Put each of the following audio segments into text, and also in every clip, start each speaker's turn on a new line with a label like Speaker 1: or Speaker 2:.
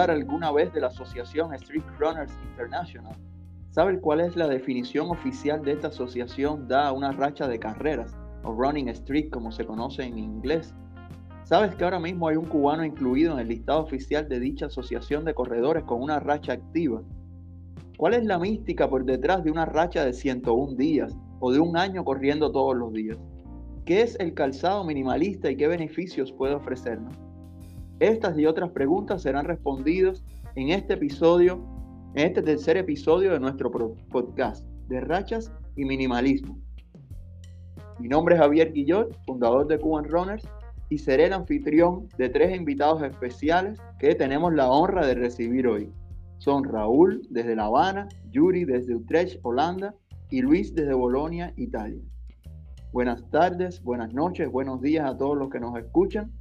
Speaker 1: hablar alguna vez de la asociación Street Runners International? ¿Sabe cuál es la definición oficial de esta asociación da una racha de carreras, o running streak como se conoce en inglés? ¿Sabes que ahora mismo hay un cubano incluido en el listado oficial de dicha asociación de corredores con una racha activa? ¿Cuál es la mística por detrás de una racha de 101 días o de un año corriendo todos los días? ¿Qué es el calzado minimalista y qué beneficios puede ofrecernos? Estas y otras preguntas serán respondidas en este episodio en este tercer episodio de nuestro podcast de rachas y minimalismo. Mi nombre es Javier Guillot, fundador de Cuban Runners, y seré el anfitrión de tres invitados especiales que tenemos la honra de recibir hoy. Son Raúl desde La Habana, Yuri desde Utrecht, Holanda, y Luis desde Bolonia, Italia. Buenas tardes, buenas noches, buenos días a todos los que nos escuchan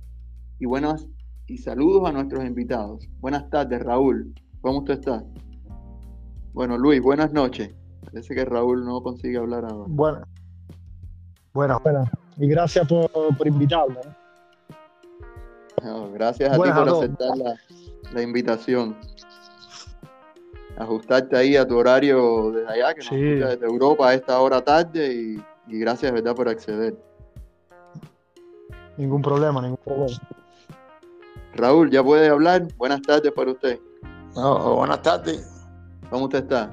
Speaker 1: y buenas y saludos a nuestros invitados. Buenas tardes, Raúl. ¿Cómo usted está? Bueno, Luis, buenas noches. Parece que Raúl no consigue hablar ahora.
Speaker 2: Bueno, bueno, bueno. Y gracias por, por invitarme.
Speaker 1: gracias a ti por aceptar la, invitación. Ajustarte ahí a tu horario desde allá, que nos escucha desde Europa a esta hora tarde y, y gracias, ¿verdad?, por acceder.
Speaker 2: Ningún problema, ningún problema.
Speaker 1: Raúl, ¿ya puede hablar? Buenas tardes para usted.
Speaker 3: buenas tardes.
Speaker 1: ¿Cómo usted está?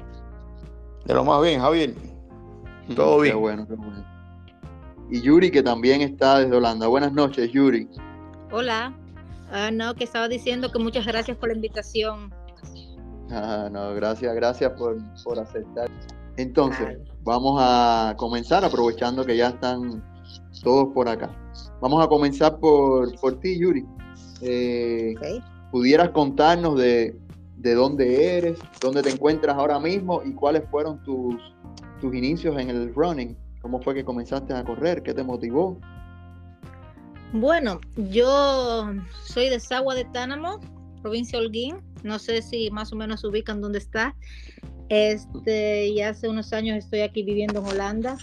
Speaker 3: De lo más bien, Javier. Todo bien.
Speaker 1: Qué bueno, qué bueno. Y Yuri, que también está desde Holanda. Buenas noches, Yuri.
Speaker 4: Hola. Ah, no, que estaba diciendo que muchas gracias por la invitación.
Speaker 1: Ah, no, gracias, gracias por, aceptar. Entonces, vamos a comenzar aprovechando que ya están todos por acá. Vamos a comenzar por, por ti, Yuri. Eh, ¿Pudieras contarnos de de dónde eres, dónde te encuentras ahora mismo y cuáles fueron tus, tus inicios en el running. ¿Cómo fue que comenzaste a correr? ¿Qué te motivó?
Speaker 4: Bueno, yo soy de Sagua de Tánamo, provincia de Holguín. No sé si más o menos ubican dónde está. Este, y hace unos años estoy aquí viviendo en Holanda.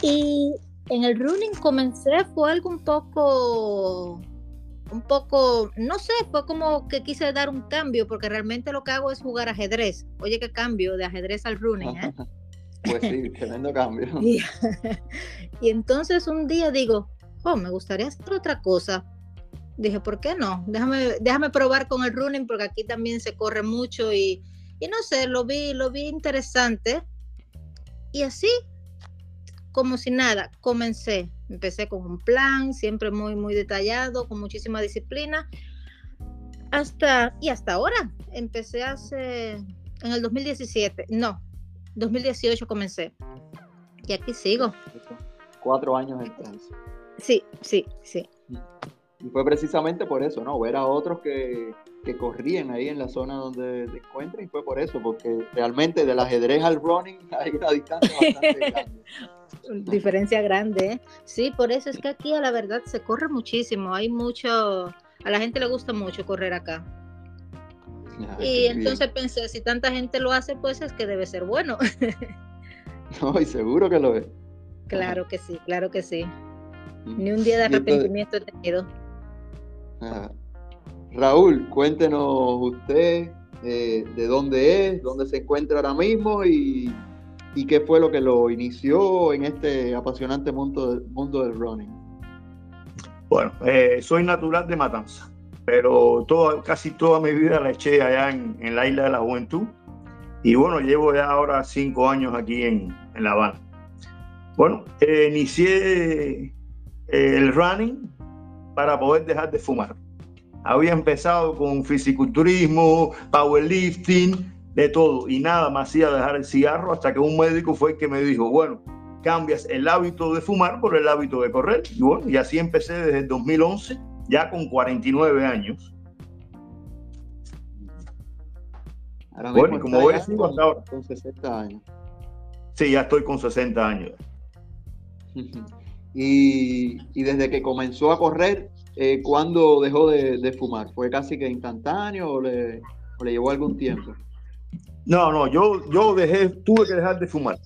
Speaker 4: Y en el running comencé, fue algo un poco un poco, no sé, fue como que quise dar un cambio, porque realmente lo que hago es jugar ajedrez. Oye, qué cambio de ajedrez al running, ¿eh?
Speaker 1: pues sí, tremendo cambio.
Speaker 4: y, entonces un día digo, oh, me gustaría hacer otra cosa. Dije, ¿por qué no? Déjame, déjame probar con el running, porque aquí también se corre mucho y, y no sé, lo vi, lo vi interesante. Y así, como si nada, comencé Empecé con un plan, siempre muy, muy detallado, con muchísima disciplina. Hasta, y hasta ahora, empecé hace, en el 2017, no, 2018 comencé. Y aquí sigo.
Speaker 1: Cuatro años entonces.
Speaker 4: Sí, sí, sí.
Speaker 1: Y fue precisamente por eso, ¿no? Ver a otros que, que corrían ahí en la zona donde te encuentras y fue por eso, porque realmente del ajedrez al running hay una distancia bastante grande.
Speaker 4: diferencia grande. ¿eh? Sí, por eso es que aquí a la verdad se corre muchísimo. Hay mucho, a la gente le gusta mucho correr acá. y entonces pensé, si tanta gente lo hace, pues es que debe ser bueno.
Speaker 1: no, y seguro que lo es.
Speaker 4: Claro que sí, claro que sí. Ni un día de arrepentimiento he tenido.
Speaker 1: Raúl, cuéntenos usted eh, de dónde es, dónde se encuentra ahora mismo y qué fue lo que lo inició en este apasionante mundo, mundo del running.
Speaker 3: Bueno, eh, soy natural de Matanza, pero casi toda mi vida la eché allá en, la isla de la juventud. Y bueno, llevo ya ahora cinco años aquí en, La Habana. Bueno, eh, inicié el running para poder dejar de fumar. Había empezado con fisiculturismo, powerlifting, de todo y nada me hacía dejar el cigarro hasta que un médico fue el que me dijo, bueno, cambias el hábito de fumar por el hábito de correr. Y bueno, y así empecé desde el 2011, ya con 49 años.
Speaker 1: bueno, como voy hasta ahora. Con 60 años.
Speaker 3: Sí, ya estoy con 60 años.
Speaker 1: y, y desde que comenzó a correr, eh, ¿cuándo dejó de, fumar? ¿Fue casi que instantáneo o le, llevó algún tiempo?
Speaker 3: No, no, yo, yo dejé, tuve que dejar de fumar.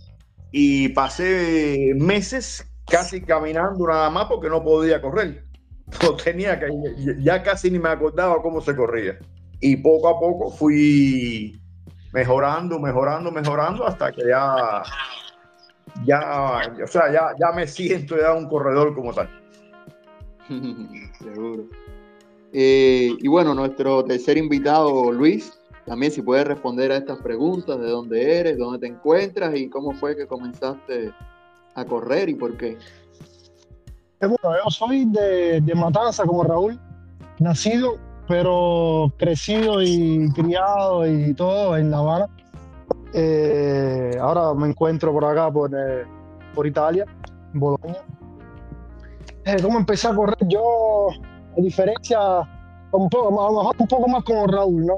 Speaker 3: Y pasé meses casi caminando nada más porque no podía correr. Tenía que, ya casi ni me acordaba cómo se corría. y poco a poco fui mejorando, mejorando, mejorando hasta que ya, ya, o sea, ya, ya me siento ya un corredor como tal.
Speaker 1: Seguro. Eh, y bueno, nuestro tercer invitado, Luis, también si puedes responder a estas preguntas, de dónde eres, dónde te encuentras y cómo fue que comenzaste a correr y por qué.
Speaker 2: Bueno, yo soy de, de Matanza como Raúl, nacido pero crecido y criado y todo en La Habana. Eh, ahora me encuentro por acá, por, eh, por Italia, en Bolonia. Eh, ¿Cómo empecé a correr? Yo, a diferencia, un poco, a lo mejor un poco más como Raúl, ¿no?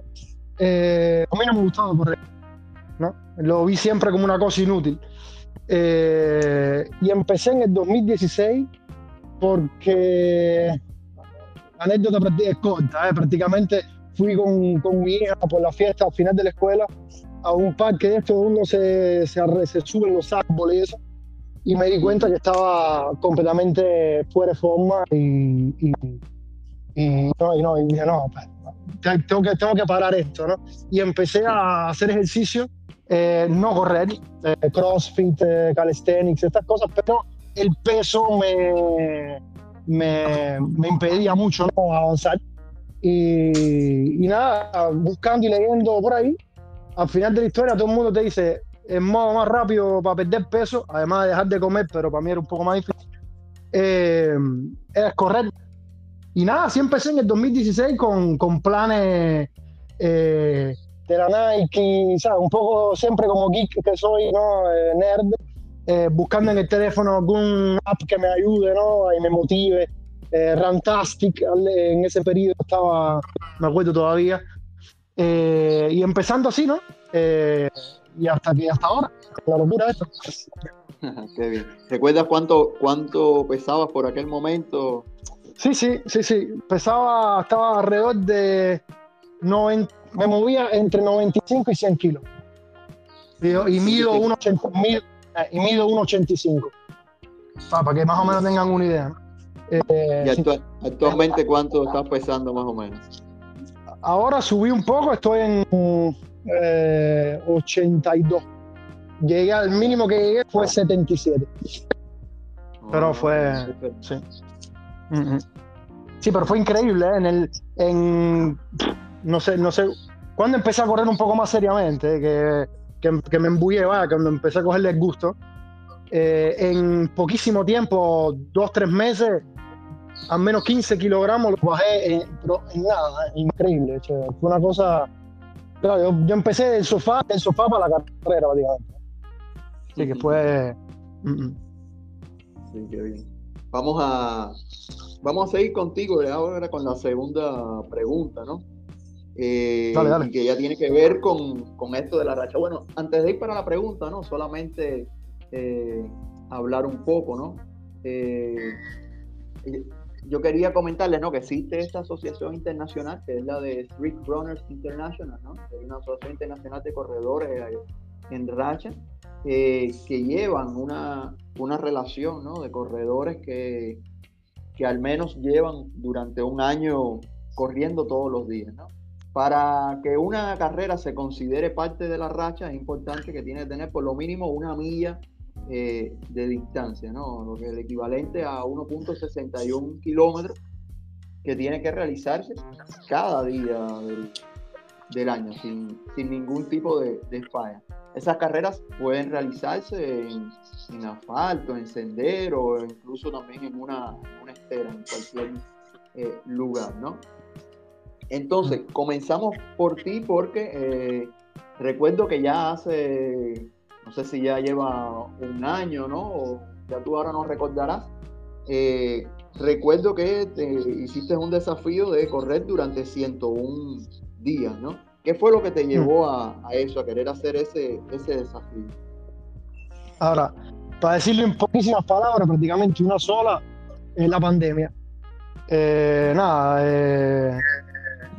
Speaker 2: a mí no me gustaba correr, ¿no? Lo vi siempre como una cosa inútil. y empecé en el 2016 porque anécdota es corta, ¿eh? prácticamente fui con, con, mi hija por la fiesta al final de la escuela a un parque de estos donde se, se, se suben los árboles y eso, y me di cuenta que estaba completamente fuera de forma y, y, y no, y, no, y dije, no, tengo que, tengo que parar esto, ¿no? Y empecé a hacer ejercicio, eh, no correr, eh, crossfit, eh, calisthenics, estas cosas, pero el peso me, me, me impedía mucho ¿no? avanzar. Y, y, nada, buscando y leyendo por ahí, al final de la historia todo el mundo te dice, el modo más rápido para perder peso, además de dejar de comer, pero para mí era un poco más difícil, eh, es correr. Y nada, así empecé en el 2016 con, con planes eh, de la Nike, ¿sabes? un poco siempre como geek que soy, ¿no? Eh, nerd eh, buscando en el teléfono algún app que me ayude ¿no? y me motive. Eh, Rantastic en ese periodo estaba, me acuerdo todavía. Eh, y empezando así, ¿no? Y hasta que hasta ahora, la locura esto.
Speaker 1: Qué bien. ¿Recuerdas cuánto, cuánto pesabas por aquel momento?
Speaker 2: Sí, sí, sí, sí. Pesaba, estaba alrededor de 90, me movía entre 95 y 100 kilos. Y, y mido unos 80 mil, eh, y mido 1,85. Para que más o menos tengan una idea.
Speaker 1: Eh, ¿Y actualmente cuánto estás pesando más o menos?
Speaker 2: Ahora subí un poco, estoy en eh, 82. Llegué al mínimo que llegué fue 77. pero ah, fue. Sí. sí. pero fue increíble. ¿eh? En el. En, no sé, no sé. Cuando empecé a correr un poco más seriamente, que que, me embullé, cuando empecé a cogerle el gusto, eh, en poquísimo tiempo, dos, tres meses, al menos 15 kilogramos los bajé en, nada, increíble. fue una cosa. Claro, yo, empecé del sofá, del sofá para la carrera, básicamente. Así que fue. Mm, mm.
Speaker 1: Sí, qué bien. Vamos a, vamos a seguir contigo ahora con la segunda pregunta, ¿no? Eh, que ya tiene que ver con, esto de la racha. Bueno, antes de ir para la pregunta, ¿no? Solamente eh, hablar un poco, ¿no? Eh, yo quería comentarles, ¿no? Que existe esta asociación internacional, que es la de Street Runners International, ¿no? Es una asociación internacional de corredores en racha, que llevan una, una relación, ¿no? De corredores que, que al menos llevan durante un año corriendo todos los días, ¿no? Para que una carrera se considere parte de la racha, es importante que tiene que tener por lo mínimo una milla eh, de distancia, ¿no? Lo que es el equivalente a 1.61 kilómetros que tiene que realizarse cada día del, año, sin, ningún tipo de, falla. Esas carreras pueden realizarse en, asfalto, en sendero, incluso también en una, una estera, en cualquier eh, lugar, ¿no? Entonces, comenzamos por ti porque eh, recuerdo que ya hace, no sé si ya lleva un año, ¿no? O ya tú ahora no recordarás. Eh, recuerdo que te hiciste un desafío de correr durante 101 días, ¿no? ¿Qué fue lo que te llevó a, eso, a querer hacer ese, ese desafío?
Speaker 2: Ahora, para decirlo en poquísimas palabras, prácticamente una sola, es la pandemia. Eh, nada,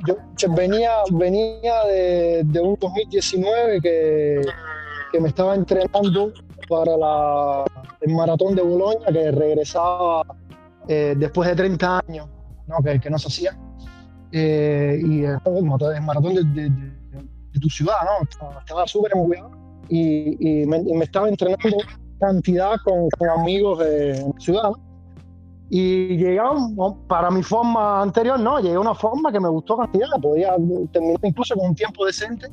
Speaker 2: yo venía, venía de, un 2019 que, me estaba entrenando para la, el maratón de Boloña, que regresaba eh, después de 30 años, ¿no? Que, que no se hacía. eh, y el, maratón de, tu ciudad, ¿no? Estaba súper emocionado y, me, estaba entrenando cantidad con, amigos de ciudad. Y llegamos, para mi forma anterior, no, llegué a una forma que me gustó cantidad, podía terminar incluso con un tiempo decente.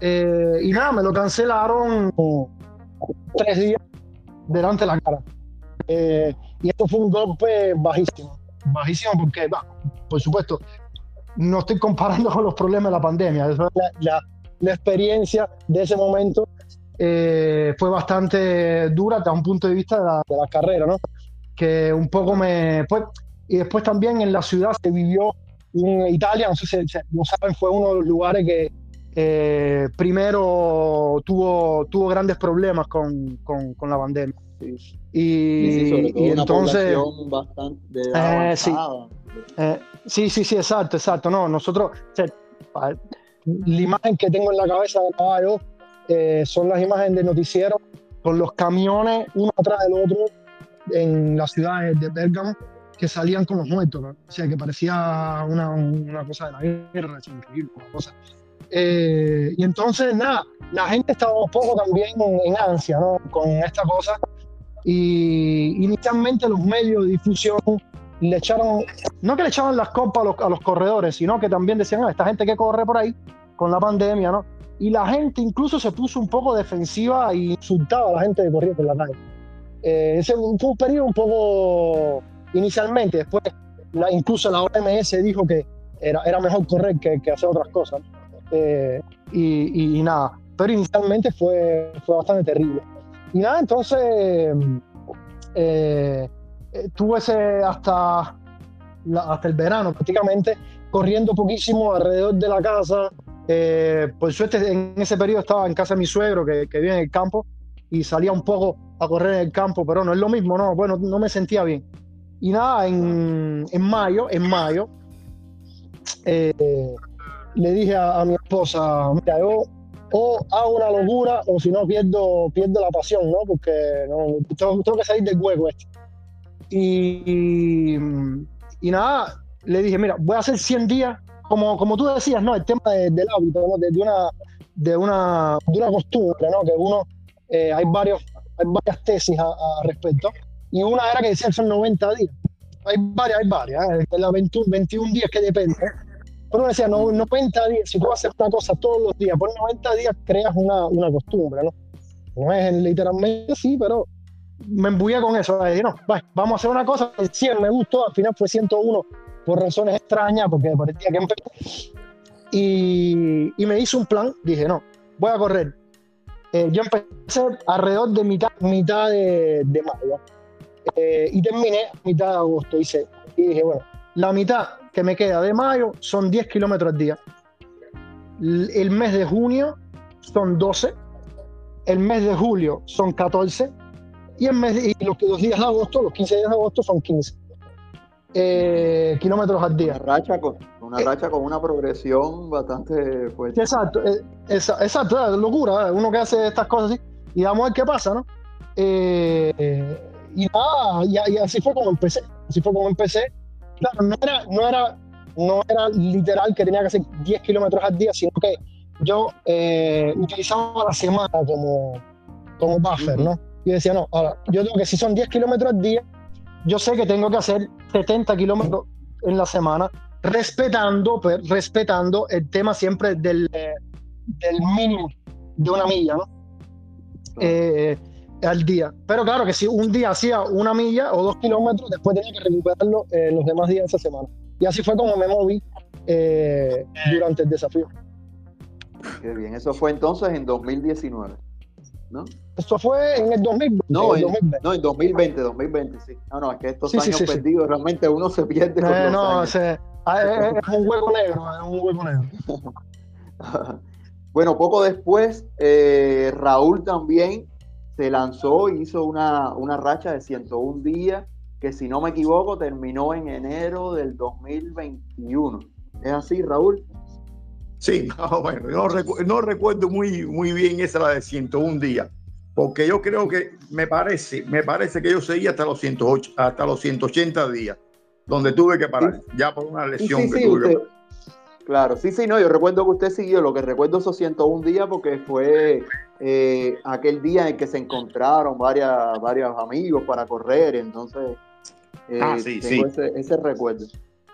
Speaker 2: Eh, y nada, me lo cancelaron tres días delante de la cara. Eh, y esto fue un golpe bajísimo, bajísimo porque, por supuesto, no estoy comparando con los problemas de la pandemia, la, la, experiencia de ese momento eh, fue bastante dura desde un punto de vista de la, de la, carrera, ¿no? Que un poco me... Pues, y después también en la ciudad se vivió un Italia, no sé si lo saben, fue uno de los lugares que eh, primero tuvo, tuvo grandes problemas con, con, con la pandemia. Y, entonces... Bastante eh, sí. Eh, sí, sí, sí, exacto, exacto. No, nosotros, la imagen que tengo en la cabeza de caballo eh, son las imágenes de noticiero con los camiones uno atrás del otro en las ciudades de Bergamo que salían con los muertos, o sea, que parecía una, una cosa de la guerra, es increíble, una cosa. Eh, y entonces, nada, la gente estaba un poco también en, ansia, ¿no? Con esta cosa. Y inicialmente los medios de difusión le echaron, no que le echaban las copas a los, a los corredores, sino que también decían, ah, esta gente que corre por ahí con la pandemia, ¿no? Y la gente incluso se puso un poco defensiva e insultaba a la gente que corría por la calle. Eh, ese fue un periodo un poco inicialmente, después la, incluso la OMS dijo que era, era mejor correr que, que hacer otras cosas. Eh, y, nada, pero inicialmente fue, fue bastante terrible. Y nada, entonces eh, eh, tuve ese hasta, hasta el verano prácticamente, corriendo poquísimo alrededor de la casa. Eh, por suerte en ese periodo estaba en casa de mi suegro que, que vive en el campo y salía un poco a correr en el campo, pero no es lo mismo, no, bueno, no me sentía bien. Y nada, en, en mayo, en mayo, eh, le dije a, mi esposa, mira, yo o hago una locura o si no pierdo, pierdo la pasión, ¿no? Porque no, tengo, que salir del hueco este. Y, y, nada, le dije, mira, voy a hacer 100 días, como, como tú decías, ¿no? El tema del hábito, ¿no? De, una, de, una, de una costumbre, ¿no? Que uno, eh, hay, varios, hay varias tesis a, respecto. Y una era que decía que son 90 días. Hay varias, hay varias. ¿eh? La 21, 21 días que depende. Pero decía, no, 90 días, si tú haces una cosa todos los días, por 90 días creas una, una costumbre, ¿no? No es literalmente así, pero me embuía con eso. Dije, no, vamos a hacer una cosa. 100 me gustó, al final fue 101 por razones extrañas, porque parecía que empecé. Y, y me hice un plan. Dije, no, voy a correr. Eh, yo empecé alrededor de mitad, mitad de, de mayo eh, y terminé a mitad de agosto. Hice, y dije, bueno, la mitad que me queda de mayo son 10 kilómetros al día. El mes de junio son 12. El mes de julio son 14. Y, el mes y los, días de agosto, los 15 días de agosto son 15 eh, kilómetros al día.
Speaker 1: Una racha con una, eh, racha con una progresión bastante fuerte.
Speaker 2: Exacto, eh, exacto, locura. Uno que hace estas cosas así. Y vamos a ver qué pasa, ¿no? y nada, y, así fue como empecé. Así fue como empecé claro, no era, no era, no era literal que tenía que hacer 10 kilómetros al día, sino que yo eh, utilizaba la semana como, como buffer, ¿no? Y decía, no, ahora, yo tengo que si son 10 kilómetros al día, yo sé que tengo que hacer 70 kilómetros en la semana, respetando, pues, respetando el tema siempre del, del mínimo de una milla, ¿no? Eh, al día. Pero claro que si un día hacía una milla o dos kilómetros, después tenía que recuperarlo eh, los demás días de esa semana. Y así fue como me moví eh, durante el desafío.
Speaker 1: Qué bien, eso fue entonces en 2019, ¿no?
Speaker 2: Eso fue en el 2020.
Speaker 1: No, en, 2020. no, en 2020, 2020, sí. No, no, es que estos años perdidos realmente uno se pierde. Con
Speaker 2: eh, no, es, un hueco negro, es un hueco negro.
Speaker 1: bueno, poco después, Raúl también se lanzó, hizo una, una racha de 101 días, que si no me equivoco terminó en enero del 2021. ¿Es así, Raúl?
Speaker 3: Sí, bueno, no, recuerdo muy, muy bien esa la de 101 días, porque yo creo que me parece, me parece que yo seguí hasta los 108, hasta los 180 días, donde tuve que parar, ya por una lesión que tuve.
Speaker 1: Claro, sí, sí, no, yo recuerdo que usted siguió, lo que recuerdo esos 101 días porque fue eh, aquel día en que se encontraron varias, varios amigos para correr, entonces eh,
Speaker 3: Ah, sí,
Speaker 1: tengo
Speaker 3: sí.
Speaker 1: Ese, ese recuerdo.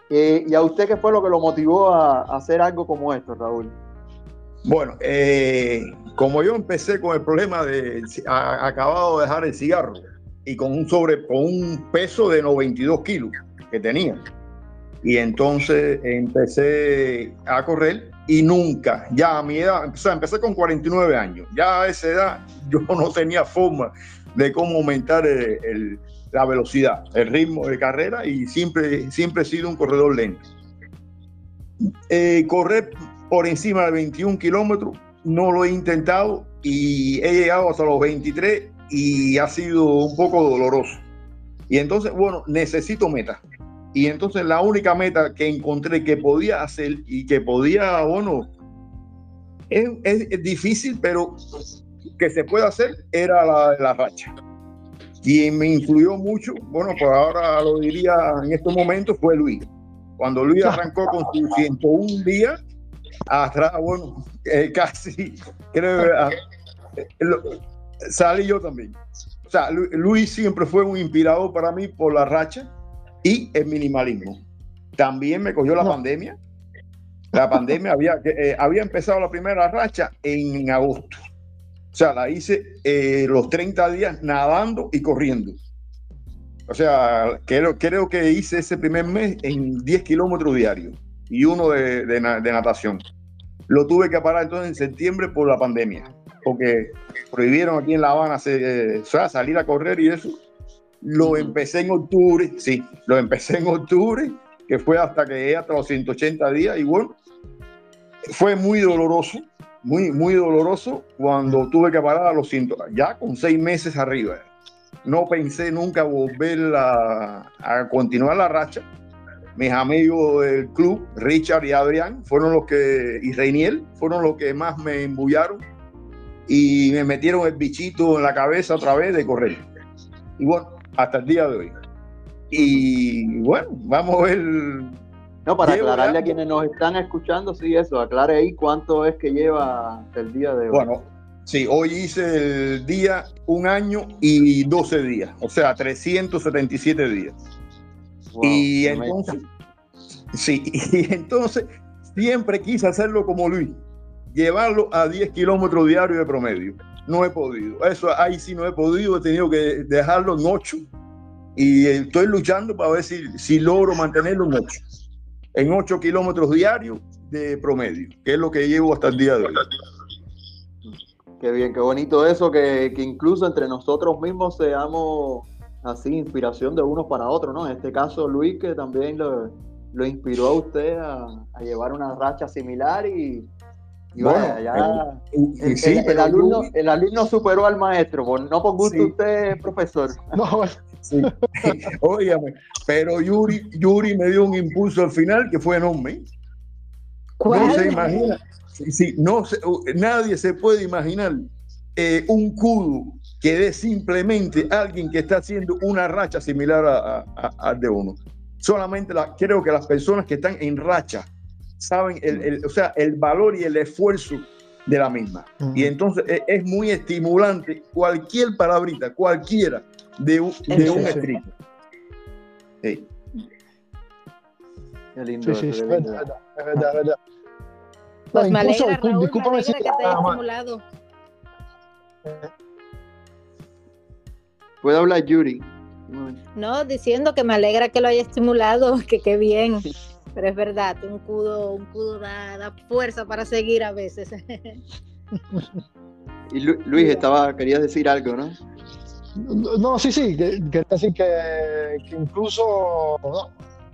Speaker 1: Eh, ¿Y a usted qué fue lo que lo motivó a, a hacer algo como esto, Raúl?
Speaker 3: Bueno, como yo empecé con el problema de a- acabado de dejar el cigarro y con un sobre con un peso de 92 kilos que tenía. Y entonces empecé a correr y nunca, ya a mi edad, o sea, empecé con 49 años, ya a esa edad yo no tenía forma de cómo aumentar el- el- la velocidad, el ritmo de carrera y siempre, siempre he sido un corredor lento. Eh, correr por encima de 21 kilómetros no lo he intentado y he llegado hasta los 23 y ha sido un poco doloroso. Y entonces, bueno, necesito meta. Y entonces la única meta que encontré que podía hacer y que podía, bueno, es, es- es difícil, pero que se puede hacer era la, la racha. Quien me influyó mucho, bueno, por ahora lo diría en estos momentos, fue Luis. Cuando Luis arrancó con sus 101 días, atrás, bueno, eh, casi, creo, ah, eh, lo- salí yo también. O sea, Lu- Luis siempre fue un inspirador para mí por la racha y el minimalismo. También me cogió la
Speaker 2: No.
Speaker 3: pandemia. La pandemia había, eh, había empezado la primera racha en agosto. O sea, la hice eh, los 30 días nadando y corriendo. O sea, creo, creo que hice ese primer mes en 10 kilómetros diarios y uno de, de de natación. Lo tuve que parar entonces en septiembre por la pandemia, porque prohibieron aquí en La Habana se- eh, o sea, salir a correr y eso. Lo empecé en octubre, sí, lo empecé en octubre, que fue hasta que llegué hasta los 180 días y bueno, fue muy doloroso, muy, muy doloroso cuando tuve que parar a los 100, ya con seis meses arriba. No pensé nunca volver a, a continuar la racha. Mis amigos del club, Richard y Adrián, fueron los que, y Reiniel, fueron los que más me embullaron y me metieron el bichito en la cabeza otra vez de correr. Y bueno, hasta el día de hoy. Y bueno, vamos a ver
Speaker 1: No, para aclararle a quienes nos están escuchando, sí, eso, aclare ahí cuánto es que lleva hasta el día de hoy.
Speaker 3: Bueno, sí, hoy hice el día un año y 12 días, o sea, 377 días.
Speaker 1: Wow,
Speaker 3: y entonces, sí, y entonces siempre quise hacerlo como Luis, llevarlo a 10 kilómetros diarios de promedio. No he podido, eso ahí sí no he podido, he tenido que dejarlo en 8 y estoy luchando para ver si, si logro mantenerlo en 8, en 8 kilómetros diarios de promedio, que es lo que llevo hasta el día de hoy.
Speaker 1: Qué bien, qué bonito eso, que, que incluso entre nosotros mismos seamos así, inspiración de unos para otros, ¿no? En este caso, Luis, que también lo, lo inspiró a usted a, a llevar una racha similar y
Speaker 3: Bueno,
Speaker 1: ya el,
Speaker 3: sí,
Speaker 1: el- el
Speaker 3: pero
Speaker 1: alumno, el alumno superó al maestro, por, no por gusto
Speaker 3: Sí.
Speaker 1: usted, profesor.
Speaker 2: No,
Speaker 3: Sí. Pero Yuri, Yuri me dio un impulso al final que fue enorme.
Speaker 4: ¿Cuál?
Speaker 3: No se imagina. Sí, sí, no se- nadie se puede imaginar eh, un kudo que dé simplemente alguien que está haciendo una racha similar a- a- de uno. Solamente la, creo que las personas que están en racha saben el, el- o sea, el valor y el esfuerzo de la misma. Y entonces es, es muy estimulante cualquier palabrita, cualquiera de, un- de
Speaker 2: Sí,
Speaker 3: un
Speaker 2: sí.
Speaker 3: estricto. Sí.
Speaker 1: Qué lindo
Speaker 2: Sí, es verdad, es verdad, es verdad.
Speaker 4: Pues me alegra, Raúl,
Speaker 2: discúlpame si-
Speaker 4: que te haya
Speaker 2: ah,
Speaker 4: estimulado.
Speaker 1: Puede hablar Yuri.
Speaker 4: No, diciendo que me alegra que lo haya estimulado, que qué bien. Pero es verdad, un cudo, un cudo da, da fuerza para seguir a veces.
Speaker 1: Y Lu- Luis, estaba, querías decir algo, ¿no?
Speaker 2: No, no, sí, sí, que, que decir que, que incluso no,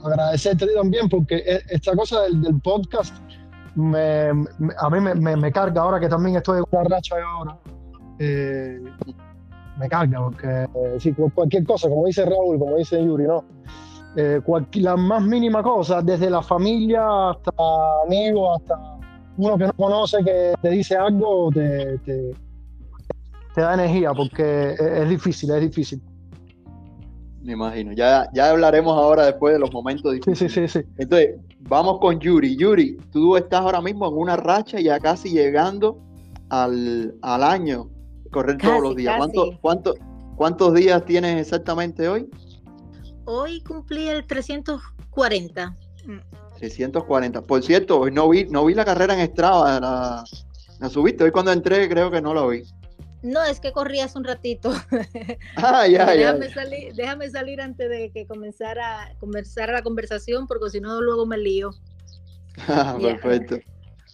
Speaker 2: agradecerte también porque e- esta cosa del, del podcast me, me- a mí me, me- me carga ahora que también estoy en una racha de ahora. eh, me carga porque eh, sí, cu- cualquier cosa, como dice Raúl, como dice Yuri, ¿no? Eh, la más mínima cosa, desde la familia hasta amigos, hasta uno que no conoce que te dice algo, te, te, te da energía porque es, es difícil, es difícil.
Speaker 1: Me imagino. Ya, ya hablaremos ahora después de los momentos difíciles.
Speaker 2: Sí, sí, sí, sí.
Speaker 1: Entonces, vamos con Yuri. Yuri, tú estás ahora mismo en una racha ya casi llegando al, año, correr todos los días. ¿Cuánto, ¿Cuántos días tienes exactamente hoy?
Speaker 4: Hoy cumplí el 340.
Speaker 1: 340. Por cierto, hoy no vi, no vi la carrera en Strava, la, la subiste. Hoy cuando entré creo que no la vi.
Speaker 4: No, es que corrí hace un ratito.
Speaker 1: Ah, ya,
Speaker 4: déjame ya. Salir, déjame salir antes de que comenzara, comenzara la conversación, porque si no, luego me lío.
Speaker 1: Ah, perfecto.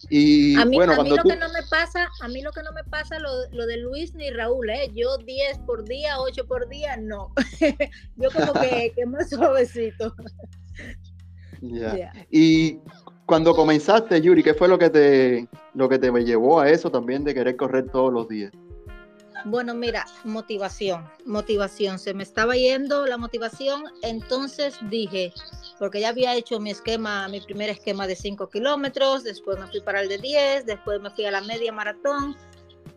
Speaker 1: Y
Speaker 4: a mí,
Speaker 1: bueno,
Speaker 4: a mí lo que no me pasa, a mí lo que no me pasa lo, lo de Luis ni Raúl, ¿eh? Yo 10 por día, 8 por día, no. Yo como que, que más suavecito.
Speaker 1: Ya. Y cuando comenzaste, Yuri, ¿qué fue lo que te lo que te llevó a eso también de querer correr todos los días?
Speaker 4: Bueno, mira, motivación, motivación. Se me estaba yendo la motivación, entonces dije, porque ya había hecho mi esquema, mi primer esquema de 5 kilómetros, después me fui para el de 10, después me fui a la media maratón,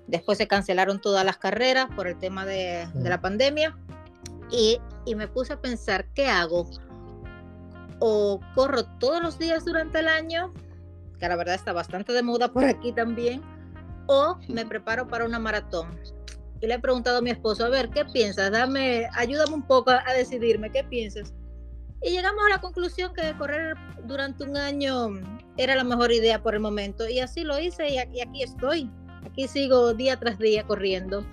Speaker 4: después se cancelaron todas las carreras por el tema de, la pandemia y, y me puse a pensar, ¿qué hago? O corro todos los días durante el año, que la verdad está bastante de moda por aquí también, o me preparo para una maratón y le he preguntado a mi esposo, a ver, ¿qué piensas? Dame, ayúdame un poco a, decidirme, ¿qué piensas? Y llegamos a la conclusión que correr durante un año era la mejor idea por el momento. Y así lo hice y aquí, estoy. Aquí sigo día tras día corriendo.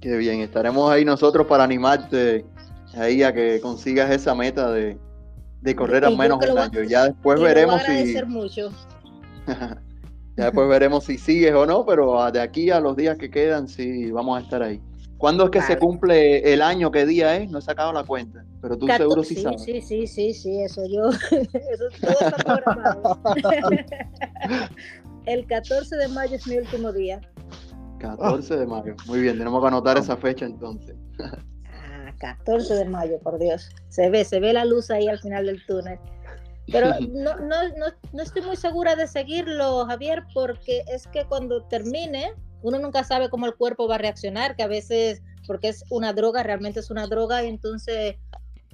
Speaker 1: Qué bien, estaremos ahí nosotros para animarte ahí a que consigas esa meta de, correr al menos un año. Ya después veremos
Speaker 4: si... mucho.
Speaker 1: Ya después veremos si sigues o no, pero de aquí a los días que quedan, sí, vamos a estar ahí. ¿Cuándo es que se cumple el año? ¿Qué día es? No he sacado la cuenta, pero tú seguro sí, sabes.
Speaker 4: Sí, sí, sí, sí, eso yo, eso todo está programado. el 14 de mayo es mi último día.
Speaker 1: 14 de mayo, muy bien, tenemos que anotar esa fecha entonces.
Speaker 4: ah, 14 de mayo, por Dios. Se ve, se ve la luz ahí al final del túnel. Pero no, no, no, no, estoy muy segura de seguirlo, Javier, porque es que cuando termine, uno nunca sabe cómo el cuerpo va a reaccionar, que a veces, porque es una droga, realmente es una droga, y entonces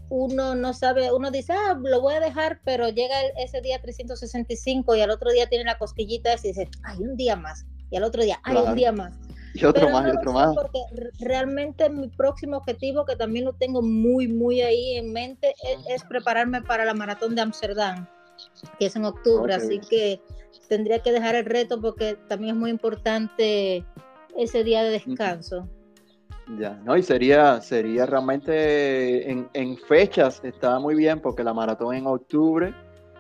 Speaker 4: uno no sabe, uno dice, ah, lo voy a dejar, pero llega ese día 365 y al otro día tiene la cosquillita y dice, hay un día más, y al otro día, hay un día más.
Speaker 1: Y otro más, y otro más.
Speaker 4: Porque realmente mi próximo objetivo, que también lo tengo muy, muy ahí en mente, e, es, prepararme para la maratón de Ámsterdam, que es en octubre. Así que tendría que dejar el reto porque también es muy importante ese día de descanso.
Speaker 1: Ya, no, y sería, sería realmente en, en fechas, está muy bien porque la maratón en octubre,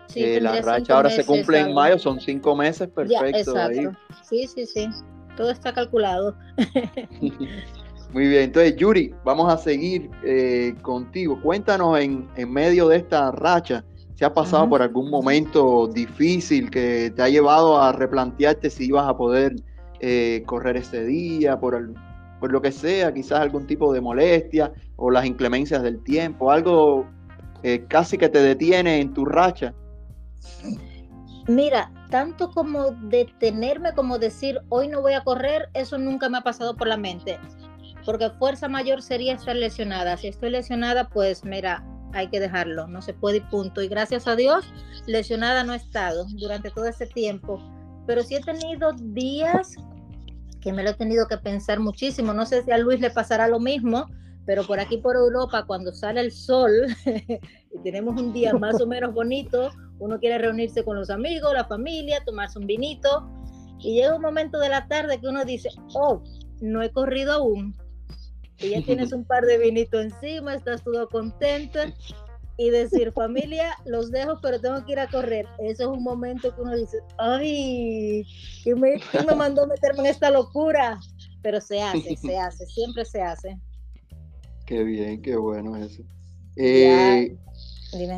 Speaker 1: sí, eh, la racha ahora se cumple en mayo, son cinco meses, perfecto. ahí.
Speaker 4: Sí, sí, sí todo está calculado.
Speaker 1: Muy bien, entonces Yuri, vamos a seguir eh, contigo. Cuéntanos en, medio de esta racha, si has pasado por algún momento difícil que te ha llevado a replantearte si ibas a poder eh, correr ese día, por, por lo que sea, quizás algún tipo de molestia o las inclemencias del tiempo, algo eh, casi que te detiene en tu racha.
Speaker 4: Mira, tanto como detenerme, como decir, hoy no voy a correr, eso nunca me ha pasado por la mente. Porque fuerza mayor sería estar lesionada. Si estoy lesionada, pues mira, hay que dejarlo, no se puede y punto. Y gracias a Dios, lesionada no he estado durante todo ese tiempo. Pero sí he tenido días que me lo he tenido que pensar muchísimo. No sé si a Luis le pasará lo mismo, pero por aquí por Europa, cuando sale el sol y tenemos un día más o menos bonito, uno quiere reunirse con los amigos, la familia, tomarse un vinito, y llega un momento de la tarde que uno dice, oh, no he corrido aún. Y ya tienes un par de vinitos encima, estás todo contento, y decir, familia, los dejo, pero tengo que ir a correr. Eso es un momento que uno dice, ay, ¿quién me, me mandó meterme en esta locura? Pero se hace, se hace, siempre se hace.
Speaker 1: Qué bien, qué bueno eso. Eh,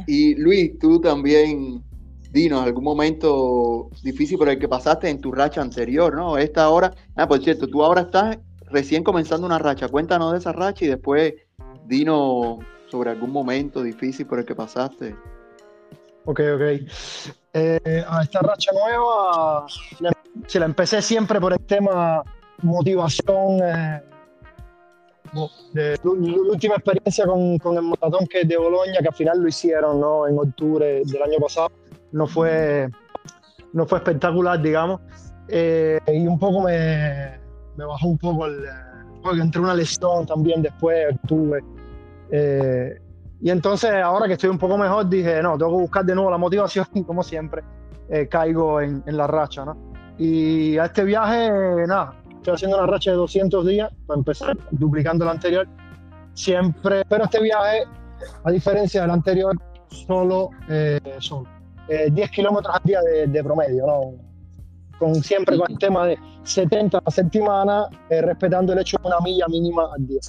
Speaker 1: y Luis, tú también, dinos, algún momento difícil por el que pasaste en tu racha anterior, ¿no? Esta hora, ah, por cierto, tú ahora estás recién comenzando una racha. Cuéntanos de esa racha y después dinos sobre algún momento difícil por el que pasaste.
Speaker 2: Ok, ok. Eh, a esta racha nueva, si la empecé siempre por el tema motivación. Eh, la última experiencia con, con, el maratón que de Boloña, que al final lo hicieron ¿no? en octubre del año pasado, no fue, no fue espectacular, digamos, eh, y un poco me, me, bajó un poco el... Porque entré una lesión también después, tuve. Eh, y entonces ahora que estoy un poco mejor dije, no, tengo que buscar de nuevo la motivación y como siempre eh, caigo en, en, la racha, ¿no? Y a este viaje, nada, estoy haciendo una racha de 200 días para empezar, duplicando la anterior. Siempre, pero este viaje, a diferencia del anterior, solo eh, son 10 eh, kilómetros al día de, promedio, ¿no? Con, siempre con el tema de 70 a semana, eh, respetando el hecho de una milla mínima al día.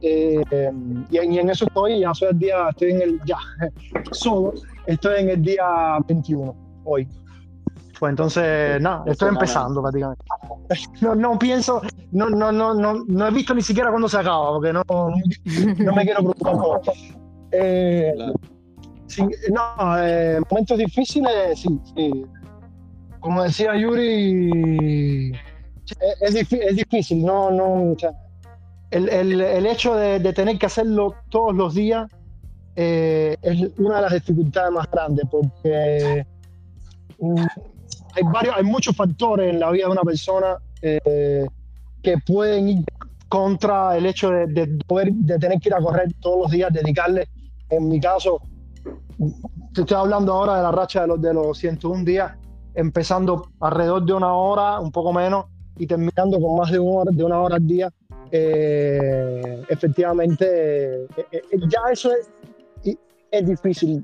Speaker 2: Y, en eso estoy, ya soy el día, estoy en el, ya, solo, estoy en el día 21 hoy. Pues entonces, nada, estoy empezando prácticamente. No, no pienso, no, no, no, no, no he visto ni siquiera cuándo se acaba, porque no, no me quiero preocupar eh, no, eh, momentos difíciles, sí, sí. Como decía Yuri, es, es difícil, no, no, el, el, el, hecho de, de, tener que hacerlo todos los días eh, es una de las dificultades más grandes, porque mm, hay, varios, hay muchos factores en la vida de una persona eh, que pueden ir contra el hecho de, poder, de tener que ir a correr todos los días, dedicarle, en mi caso, te estoy hablando ahora de la racha de los, de los 101 días, empezando alrededor de una hora, un poco menos, y terminando con más de una hora, de una hora al día. Eh, efectivamente, eh, ya eso es, es difícil.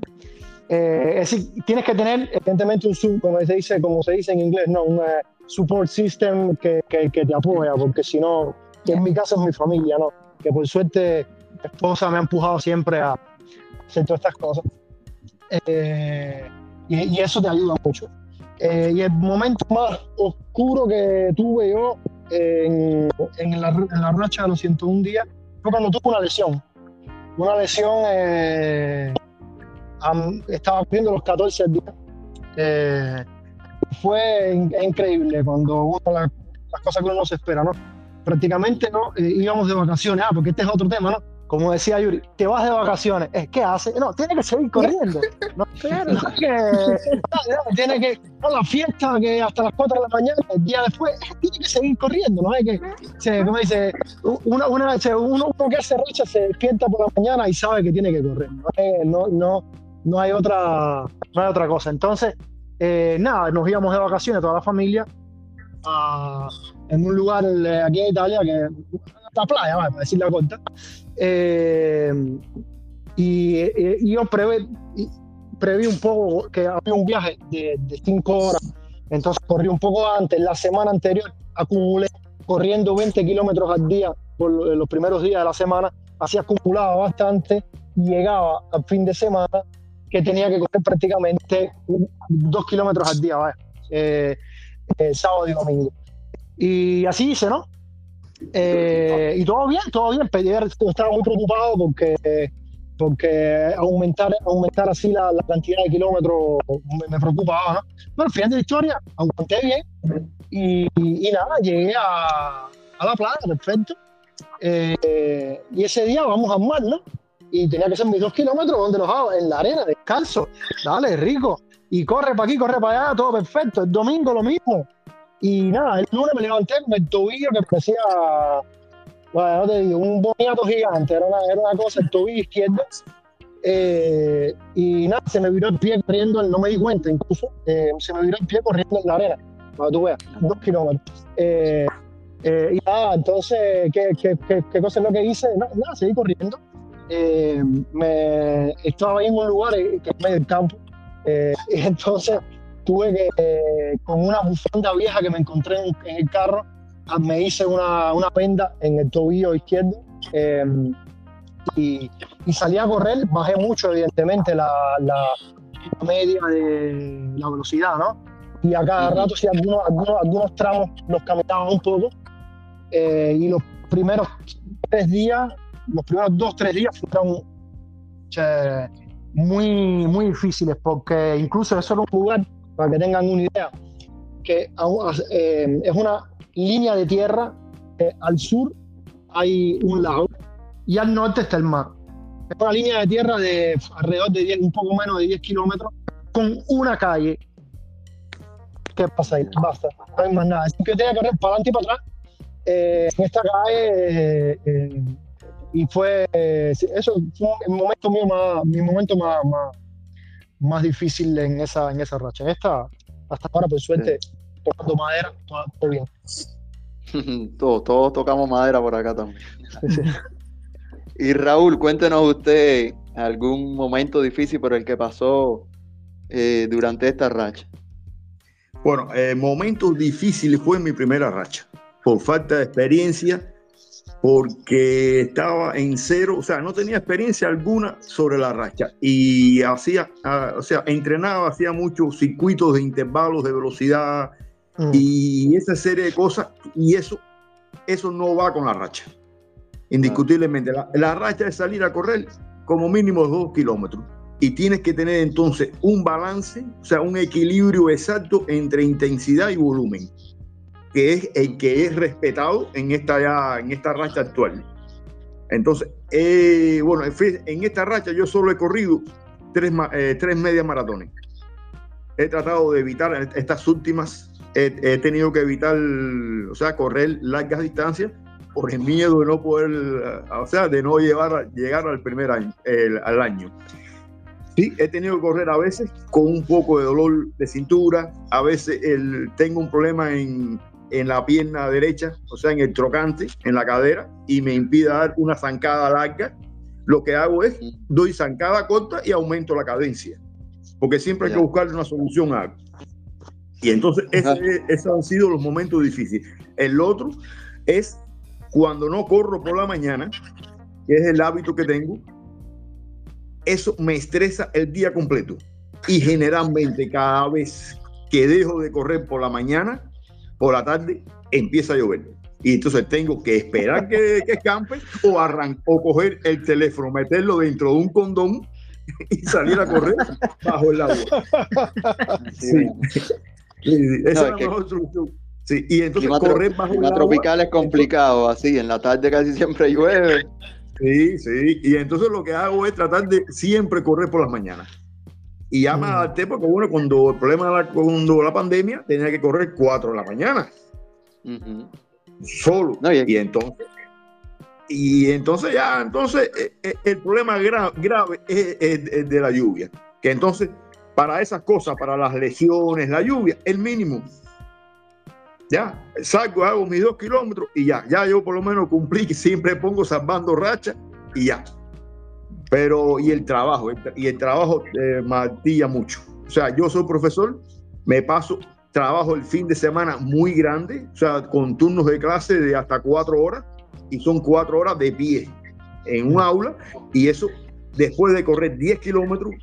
Speaker 2: Eh, es decir, tienes que tener, evidentemente, un como se dice, como se dice en inglés, ¿no? un eh, support system que, que, te apoya, porque si no, que en mi caso es mi familia, ¿no? que por suerte mi esposa me ha empujado siempre a hacer todas estas cosas. Eh, y, eso te ayuda mucho. y el momento más oscuro que tuve yo en, la, en racha de los 101 días fue cuando tuve una lesión. Una lesión estaba viendo los 14 días. Eh, fue increíble cuando uno las cosas que uno no se espera, ¿no? Prácticamente no eh, íbamos de vacaciones, ah, porque este es otro tema, ¿no? Como decía Yuri, te vas de vacaciones, ¿qué hace? No, tiene que seguir corriendo. No, claro. tiene que, no, la fiesta que hasta las 4 de la mañana, el día después, tiene que seguir corriendo, ¿no? Hay que, se, como dice, una, una, uno, uno que hace racha se despierta por la mañana y sabe que tiene que correr, no, no, no hay otra, no hay otra cosa. Entonces, eh, nada, nos íbamos de vacaciones toda la familia en un lugar eh, aquí en Italia que la playa, para decir la corta. Eh, y, yo prevé, preví un poco que había un viaje de, de cinco horas, entonces corrí un poco antes. La semana anterior acumulé corriendo 20 kilómetros al día por los primeros días de la semana, así acumulaba bastante, llegaba al fin de semana que tenía que correr prácticamente dos kilómetros al día, eh, eh, sábado y domingo. Y así hice, ¿no? Eh, y todo bien, todo bien. Estaba muy preocupado porque, porque aumentar, aumentar así la, cantidad de kilómetros me, preocupaba, ¿no? Al final de la historia, aguanté bien y, y, nada, llegué a, a la playa, perfecto. y ese día vamos a mar, ¿no? y tenía que ser mis dos kilómetros donde los hago, en la arena, descalzo, dale, rico. Y corre para aquí, corre para allá, todo perfecto. El domingo lo mismo. Y nada, el lunes me levanté con el tobillo que parecía, bueno, no te digo, un boniato gigante, era una, era una cosa, el tobillo izquierdo. Eh, y nada, se me viró el pie corriendo, no me di cuenta incluso, eh, se me viró el pie corriendo en la arena, para tú veas, dos kilómetros. Eh, y nada, entonces, ¿qué, qué, qué, qué cosa es lo que hice? Nada, nada seguí corriendo. Eh, me, estaba ahí en un lugar eh, que es medio del campo, eh, y entonces tuve que, con una bufanda vieja que me encontré en, el carro, ah, me hice una, una, venda en el tobillo izquierdo y, y, salí a correr, bajé mucho evidentemente la, la, media de la velocidad, ¿no? Y a cada rato sí, algunos, algunos, algunos tramos los caminaba un poco y los primeros tres días los primeros dos, tres días fueron muy, muy difíciles, porque incluso eso era un lugar, para que tengan una idea, que eh, es una línea de tierra al sur hay un lago y al norte está el mar. Es una línea de tierra de alrededor de 10, un poco menos de 10 kilómetros, con una calle. ¿Qué pasa ahí? Basta, no hay más nada. Yo tenía que correr para adelante y para atrás eh, en esta calle. eh, eh, y fue, eh, eso fue el momento mío más, mi momento más, más, más difícil en esa, en esa racha. En esta, hasta ahora, por suerte, tocando madera, todo, todo bien.
Speaker 1: todos, todos tocamos madera por acá también. Y Raúl, cuéntenos usted algún momento difícil por el que pasó eh, durante esta racha.
Speaker 3: Bueno, eh, momentos difíciles fue mi primera racha, por falta de experiencia, porque estaba en cero, o sea, no tenía experiencia alguna sobre la racha y hacía, ah, o sea, entrenaba, hacía muchos circuitos de intervalos de velocidad
Speaker 2: Mm.
Speaker 3: y esa serie de cosas y eso, eso no va con la racha, indiscutiblemente. La, la racha es salir a correr como mínimo dos kilómetros y tienes que tener entonces un balance, o sea, un equilibrio exacto entre intensidad y volumen, que es el que es respetado en esta, ya, en esta racha actual. Entonces, eh, bueno, en fin, en esta racha yo solo he corrido tres, eh, tres medias maratones. He tratado de evitar estas últimas, he tenido que evitar, o sea, correr largas distancias por el miedo de no poder, eh, o sea, de no llevar, llegar al primer año, el- al año. Sí, he tenido que correr a veces con un poco de dolor de cintura, a veces el, tengo un problema en, en la pierna derecha, o sea, en el trocante, en la cadera, y me impide dar una zancada larga. Lo que hago es, doy zancada corta y aumento la cadencia, porque siempre hay que buscarle una solución a algo. Y entonces, ese- esos han sido los momentos difíciles. El otro es cuando no corro por la mañana, que es el hábito que tengo, eso me estresa el día completo. Y generalmente cada vez que dejo de correr por la mañana, por la tarde, empieza a llover. Y entonces tengo que esperar que, que escampe o, o coger el teléfono, meterlo dentro de un condón y salir a correr bajo el agua. Sí. Sí, Esa
Speaker 1: No,
Speaker 3: es la mejor solución. Sí, y entonces
Speaker 1: Clima,
Speaker 3: correr bajo
Speaker 1: clima
Speaker 3: el agua.
Speaker 1: tropical es complicado, así, en la tarde casi siempre llueve.
Speaker 3: Sí, sí. Y entonces lo que hago es tratar de siempre correr por las mañanas. Y ya me
Speaker 2: Mm.
Speaker 3: adapté porque, bueno, cuando el problema de la, cuando la pandemia, tenía que correr 4 de la mañana, solo.
Speaker 1: No, y-
Speaker 3: entonces, y entonces ya, entonces eh, eh, el problema gra- grave es, es- es de la lluvia. Que entonces, para esas cosas, para las lesiones, la lluvia, el mínimo. Ya, salgo, hago mis dos kilómetros y ya, ya yo por lo menos cumplí, siempre pongo salvando racha y ya. Pero, y el trabajo, y el trabajo eh, martilla mucho. O sea, yo soy profesor, me paso trabajo el fin de semana muy grande, o sea, con turnos de clase de hasta cuatro horas, y son cuatro horas de pie en un aula, y eso después de correr 10 kilómetros,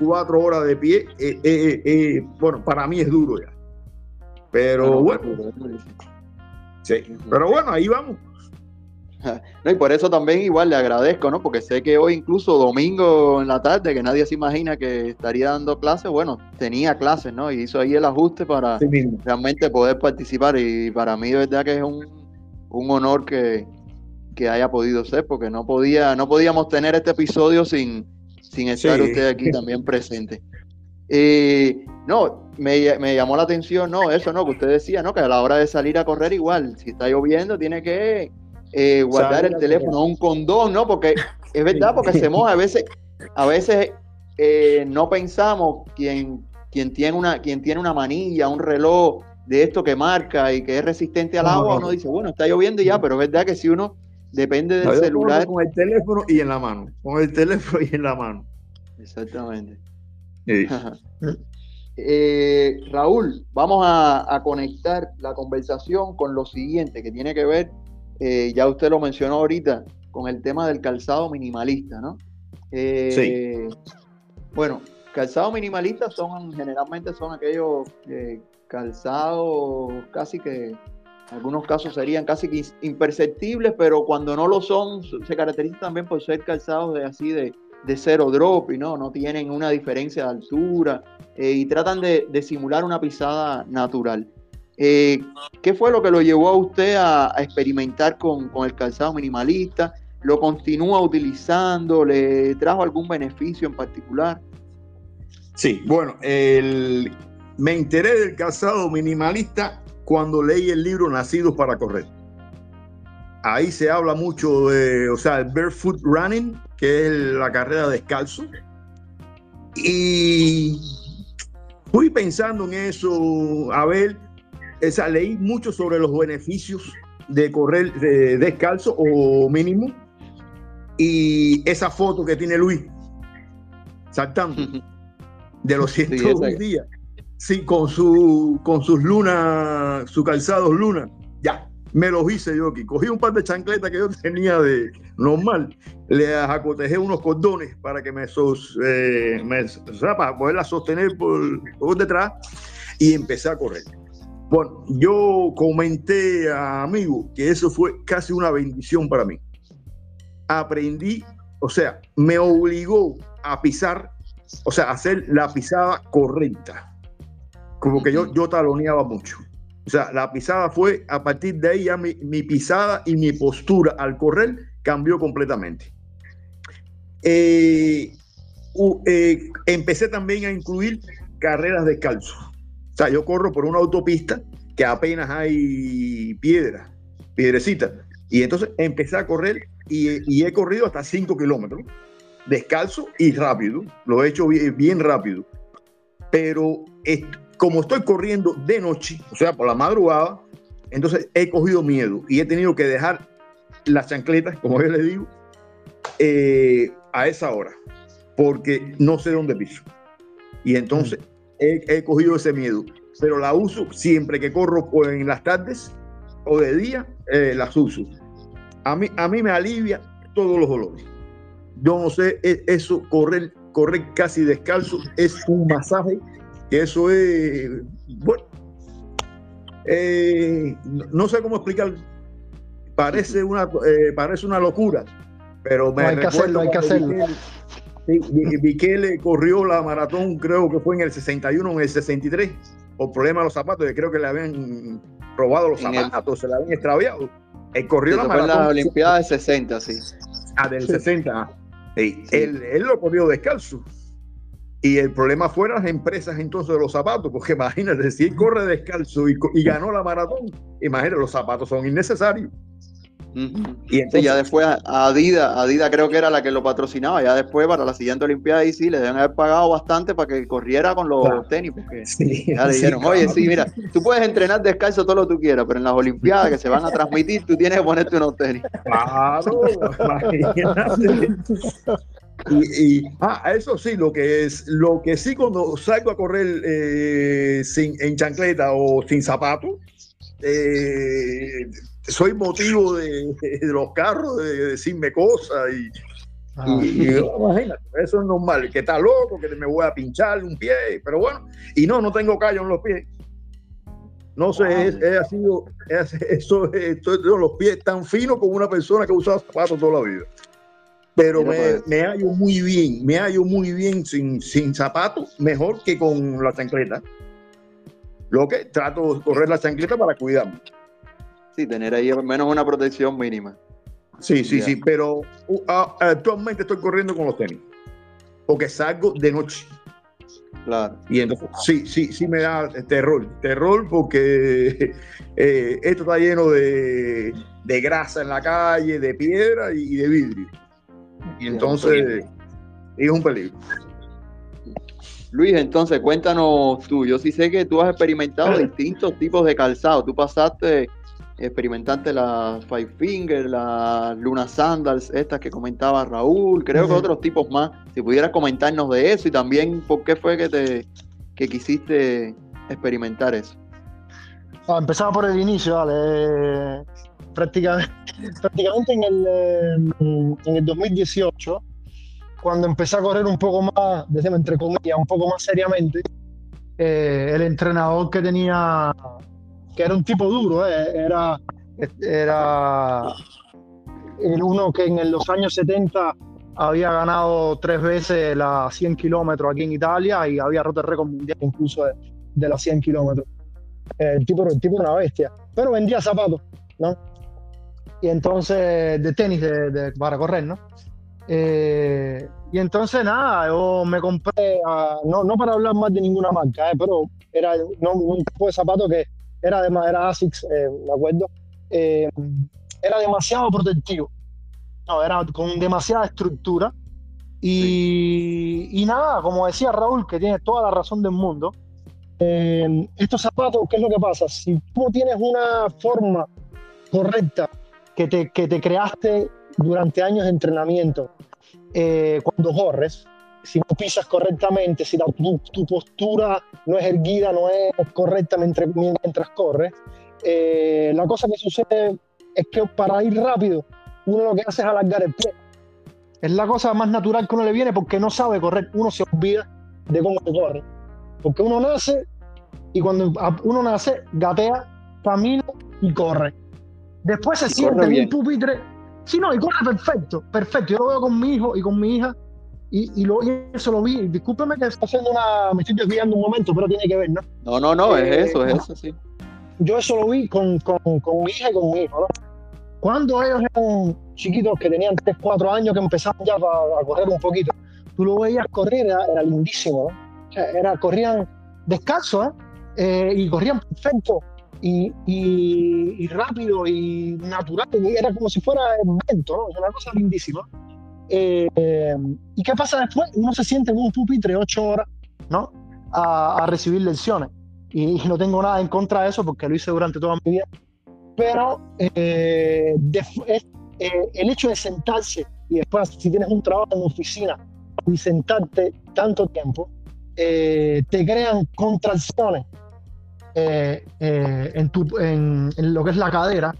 Speaker 3: cuatro horas de pie, eh, eh, eh, bueno, para mí es duro ya. Pero bueno, sí. Pero bueno, ahí vamos.
Speaker 1: No, y por eso también igual le agradezco, ¿no? Porque sé que hoy incluso domingo en la tarde, que nadie se imagina que estaría dando clases, bueno, tenía clases, ¿no? Y hizo ahí el ajuste para
Speaker 3: Sí
Speaker 1: realmente poder participar y para mí de verdad que es un, un honor que, que haya podido ser, porque no podía, no podíamos tener este episodio sin, sin estar
Speaker 3: Sí.
Speaker 1: usted aquí también presente. Eh, no, me, me llamó la atención, no, eso no, que usted decía, ¿no? Que a la hora de salir a correr igual, si está lloviendo, tiene que eh, guardar el teléfono, un condón, ¿no? Porque es verdad, porque se moja, a veces, a veces eh, no pensamos quien, quien, tiene una, quien tiene una manilla, un reloj de esto que marca y que es resistente al agua,
Speaker 3: no.
Speaker 1: uno dice, bueno, está lloviendo ya, pero es verdad que si uno depende del
Speaker 3: No,
Speaker 1: celular.
Speaker 3: con el teléfono y en la mano. Con el teléfono y en la mano.
Speaker 1: Exactamente.
Speaker 3: Sí.
Speaker 1: Eh, Raúl, vamos a, a conectar la conversación con lo siguiente, que tiene que ver, eh, ya usted lo mencionó ahorita, con el tema del calzado minimalista, ¿no? Eh, Bueno, calzado minimalista son generalmente son aquellos eh, calzados casi que en algunos casos serían casi que imperceptibles, pero cuando no lo son, se caracterizan también por ser calzados de así de, de cero drop y no, no tienen una diferencia de altura y tratan de, de simular una pisada natural. Eh, ¿Qué fue lo que lo llevó a usted a, experimentar con, el calzado minimalista? ¿Lo continúa utilizando? ¿Le trajo algún beneficio en particular?
Speaker 3: Sí, bueno, me enteré del calzado minimalista cuando leí el libro Nacidos para Correr. Ahí se habla mucho de, o sea, el barefoot running, que es la carrera descalzo. Y fui pensando en eso, a ver, esa, leí mucho sobre los beneficios de correr descalzo o mínimo. Y esa foto que tiene Luis, saltando, de los 102 días, sí, con, su, con sus lunas, sus calzados lunas, ya, me los hice yo aquí. Cogí un par de chancletas que yo tenía de normal, le acotejé unos cordones para que me, sos, eh, para poderla sostener por, por detrás y empecé a correr. Bueno, yo comenté a amigo que eso fue casi una bendición para mí. Aprendí, o sea, me obligó a pisar, o sea, a hacer la pisada correcta. Como que yo, yo taloneaba mucho. O sea, la pisada fue, a partir de ahí ya mi, pisada y mi postura al correr cambió completamente. Eh, eh, empecé también a incluir carreras descalzo. O sea, yo corro por una autopista que apenas hay piedra, piedrecita. Y entonces empecé a correr y, he corrido hasta 5 kilómetros, descalzo y rápido. Lo he hecho bien, rápido. Pero como estoy corriendo de noche, o sea, por la madrugada, entonces he cogido miedo y he tenido que dejar las chancletas, como yo le digo, eh, a esa hora, porque no sé dónde piso. Y entonces he, cogido ese miedo, pero la uso siempre que corro en las tardes o de día, eh, las uso. A mí, a mí me alivia todos los dolores. Yo no sé, e, eso, correr, correr casi descalzo, es un masaje, que eso es, bueno, eh, no sé cómo explicar. Parece una, eh, parece una locura, pero me
Speaker 2: hay que hacerlo, hay que hacerlo.
Speaker 3: Sí, corrió la maratón, creo que fue en el 61 en el 63, por problema de los zapatos, que creo que le habían robado los zapatos, se le habían extraviado. Él corrió la maratón.
Speaker 1: en la Olimpiada del 60, sí.
Speaker 3: Ah, del 60. Él, él, lo corrió descalzo. Y el problema fueron las empresas entonces de los zapatos, porque imagínate, si él corre descalzo y, y ganó la maratón, imagínate, los zapatos son innecesarios.
Speaker 1: Y entonces, ya después Adidas, Adidas creo que era la que lo patrocinaba, ya después para la siguiente Olimpiada y sí, le deben haber pagado bastante para que corriera con los tenis, porque ya le dijeron, oye, sí, mira, tú puedes entrenar descalzo todo lo que tú quieras, pero en las Olimpiadas que se van a transmitir, tú tienes que ponerte unos tenis.
Speaker 3: Claro, Y, ah, eso sí, lo que es, lo que sí cuando salgo a correr eh, sin, en chancleta o sin zapato, eh, soy motivo de, los carros, de, decirme cosas y, ah. imagínate, eso es normal, que está loco, que me voy a pinchar un pie, pero bueno, y no, no tengo callo en los pies. No sé, he, sido, eso, los pies tan finos como una persona que usado zapatos toda la vida. Pero me, me, hallo muy bien, me hallo muy bien sin, sin zapatos, mejor que con la chancleta. Lo que trato de correr la chancleta para cuidarme.
Speaker 1: Sí, tener ahí al menos una protección mínima.
Speaker 3: Sí, sí, sí, pero uh, ah, actualmente estoy corriendo con los tenis. Porque salgo de noche.
Speaker 1: Claro.
Speaker 3: Y entonces, sí, sí, sí me da terror. Terror porque eh, esto está lleno de, grasa en la calle, de piedra y de vidrio. Y entonces es un peligro.
Speaker 1: Luis, entonces cuéntanos tú. Yo sí sé que tú has experimentado distintos tipos de calzado. Tú pasaste experimentante la Five Finger, la Luna Sandals, estas que comentaba Raúl, creo que otros tipos más. Si pudieras comentarnos de eso y también por qué fue que te que quisiste experimentar eso.
Speaker 2: Ah, empezaba por el inicio, vale. Prácticamente, prácticamente en el, en el 2018, cuando empecé a correr un poco más, decimos entre comillas, un poco más seriamente, eh, el entrenador que tenía que era un tipo duro, eh, era, era el uno que en los años 70 había ganado tres veces las 100 kilómetros aquí en Italia y había roto el récord mundial incluso de, las 100 kilómetros. el tipo, el tipo era una bestia, pero vendía zapatos, ¿no? Y entonces, de tenis de, para correr, ¿no? Eh, y entonces, nada, yo me compré, no, no para hablar más de ninguna marca, eh, pero era un tipo de zapato que era, de, era ASICS, eh, me acuerdo, era demasiado protectivo, no, era con demasiada estructura. Y, y, nada, como decía Raúl, que tiene toda la razón del mundo, estos zapatos, ¿qué es lo que pasa? Si tú tienes una forma correcta que te, que te creaste durante años de entrenamiento, eh, cuando corres, si no pisas correctamente, si tu, postura no es erguida, no es correcta mientras, mientras corres, eh, la cosa que sucede es que para ir rápido, uno lo que hace es alargar el pie. Es la cosa más natural que uno le viene porque no sabe correr, uno se olvida de cómo se corre. Porque uno nace y cuando uno nace, gatea, camina y corre. Después se siente en un pupitre. Sí, no, y corre perfecto, perfecto. Yo lo veo con mi hijo y con mi hija y, y, lo, eso lo vi. Discúlpeme que está haciendo una. Me estoy desviando un momento, pero tiene que ver, ¿no?
Speaker 1: No, no, no, es eh, eso, es eso, sí.
Speaker 2: Yo eso lo vi con, con, con, mi hija y con mi hijo, ¿no? Cuando ellos eran chiquitos, que tenían 3, 4 años, que empezaban ya a, correr un poquito, tú lo veías correr, era, lindísimo, ¿no? O sea, era, corrían descalzo, ¿eh? ¿eh? y corrían perfecto y, rápido y natural, era como si fuera evento, ¿no? una cosa lindísima. Eh, ¿Y qué pasa después? Uno se siente en un pupitre ocho horas, ¿no? A, recibir lecciones. Y, no tengo nada en contra de eso porque lo hice durante toda mi vida. Pero eh, eh, el hecho de sentarse y después, si tienes un trabajo en oficina y sentarte tanto tiempo, te crean contracciones eh, eh, en, en, lo que es la cadera,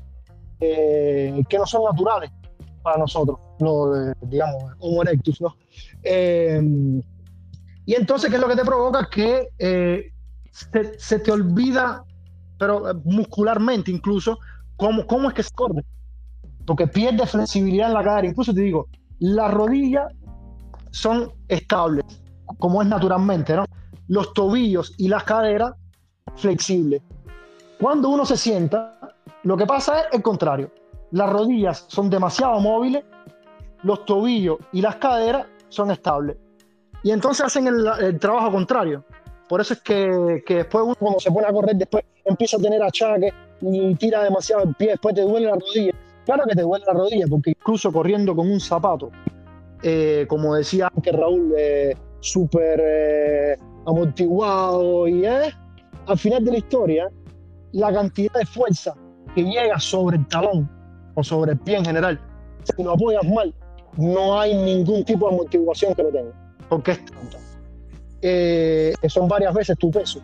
Speaker 2: eh, que no son naturales para nosotros, no, digamos, Homo erectus, ¿no? y entonces, ¿qué es lo que te provoca? Que se, se, te olvida, pero muscularmente incluso, cómo, cómo es que se corre. Porque pierde flexibilidad en la cadera. Incluso te digo, las rodillas son estables, como es naturalmente, ¿no? Los tobillos y las caderas flexible. Cuando uno se sienta, lo que pasa es el contrario. Las rodillas son demasiado móviles, los tobillos y las caderas son estables. Y entonces hacen el, trabajo contrario. Por eso es que, que, después uno cuando se pone a correr, después empieza a tener achaques y tira demasiado el pie, después te duele la rodilla. Claro que te duele la rodilla, porque incluso corriendo con un zapato, eh, como decía antes Raúl, eh, súper eh, amortiguado y es al final de la historia, la cantidad de fuerza que llega sobre el talón o sobre el pie en general, si lo apoyas mal, no hay ningún tipo de amortiguación que lo tenga, porque es tanto. Eh, son varias veces tu peso.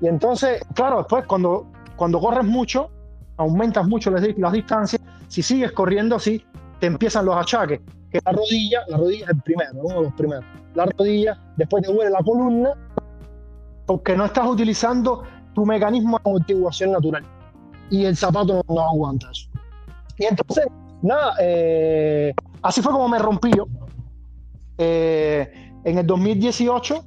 Speaker 2: Y entonces, claro, después cuando, cuando corres mucho, aumentas mucho las, las distancias, si sigues corriendo así, te empiezan los achaques, que la rodilla, la rodilla es el primero, uno de los primeros. La rodilla, después te duele la columna porque no estás utilizando tu mecanismo de amortiguación natural y el zapato no, aguanta eso. Y entonces, nada, eh, así fue como me rompí yo. Eh, en el 2018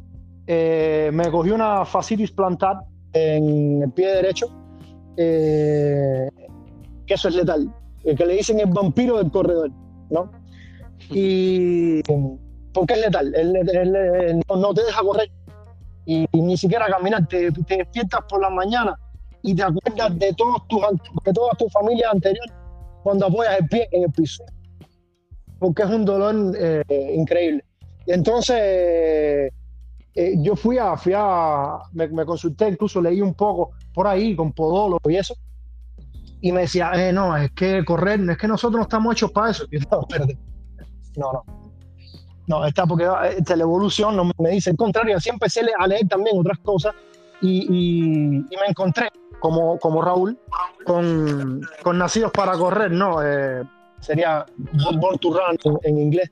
Speaker 2: eh, me cogí una fascitis plantar en el pie derecho, que eso es letal, que le dicen el vampiro del corredor, ¿no? Y porque es letal, no te deja correr y, ni siquiera caminar, te, despiertas por la mañana y te acuerdas de, todos tus, de toda tu familia anterior cuando apoyas el pie en el piso. Porque es un dolor eh, increíble. Y entonces eh, yo fui a, fui a me, consulté, incluso leí un poco por ahí con podólogo y eso. Y me decía, eh, no, es que correr, es que nosotros no estamos hechos para eso. Y no, espérate. No, no no, está porque esta la evolución no me dice el contrario. Así empecé a leer también otras cosas y, me encontré, como, como Raúl, con, Nacidos para Correr, ¿no? Eh, sería Born to Run en, inglés.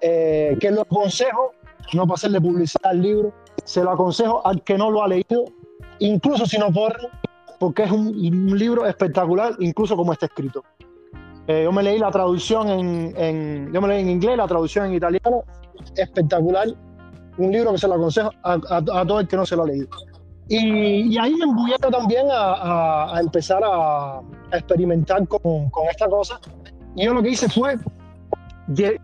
Speaker 2: Eh, que lo aconsejo, no para hacerle publicidad al libro, se lo aconsejo al que no lo ha leído, incluso si no corre, porque es un, un libro espectacular, incluso como está escrito. Eh, yo me leí la traducción en, yo me leí en inglés, la traducción en italiano, espectacular. Un libro que se lo aconsejo a, todo el que no se lo ha leído. Y, ahí me embullé también a, empezar a, experimentar con, con, esta cosa. Yo lo que hice fue,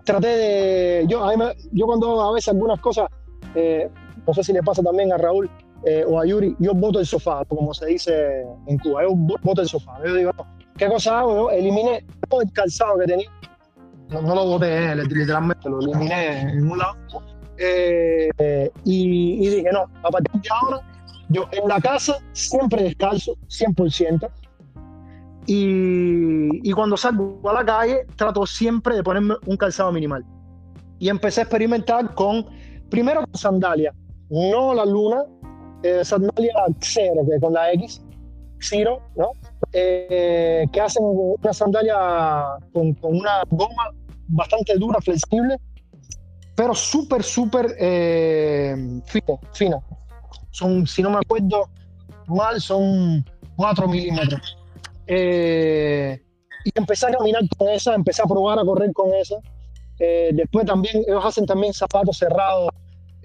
Speaker 2: traté de, yo, yo cuando a veces algunas cosas, eh, no sé si le pasa también a Raúl eh, o a Yuri, yo voto el sofá, como se dice en Cuba, yo voto el sofá. Yo digo, ¿qué cosa hago? Eliminé todo el calzado que tenía. No, lo boté, literalmente, lo eliminé en un lado. Eh, y, y dije, no, a partir de ahora yo en la casa siempre descalzo, 100%. Y, y cuando salgo a la calle, trato siempre de ponerme un calzado minimal. Y empecé a experimentar con, primero con sandalia, no la luna, eh, sandalia cero, que con la X, Ciro, ¿no? Eh, que hacen una sandalia con, con, una goma bastante dura, flexible, pero súper, súper eh, fino, fino son, si no me acuerdo mal, son 4 milímetros. Eh, y empecé a caminar con esa, empecé a probar a correr con esa. Eh, después también, ellos hacen también zapatos cerrados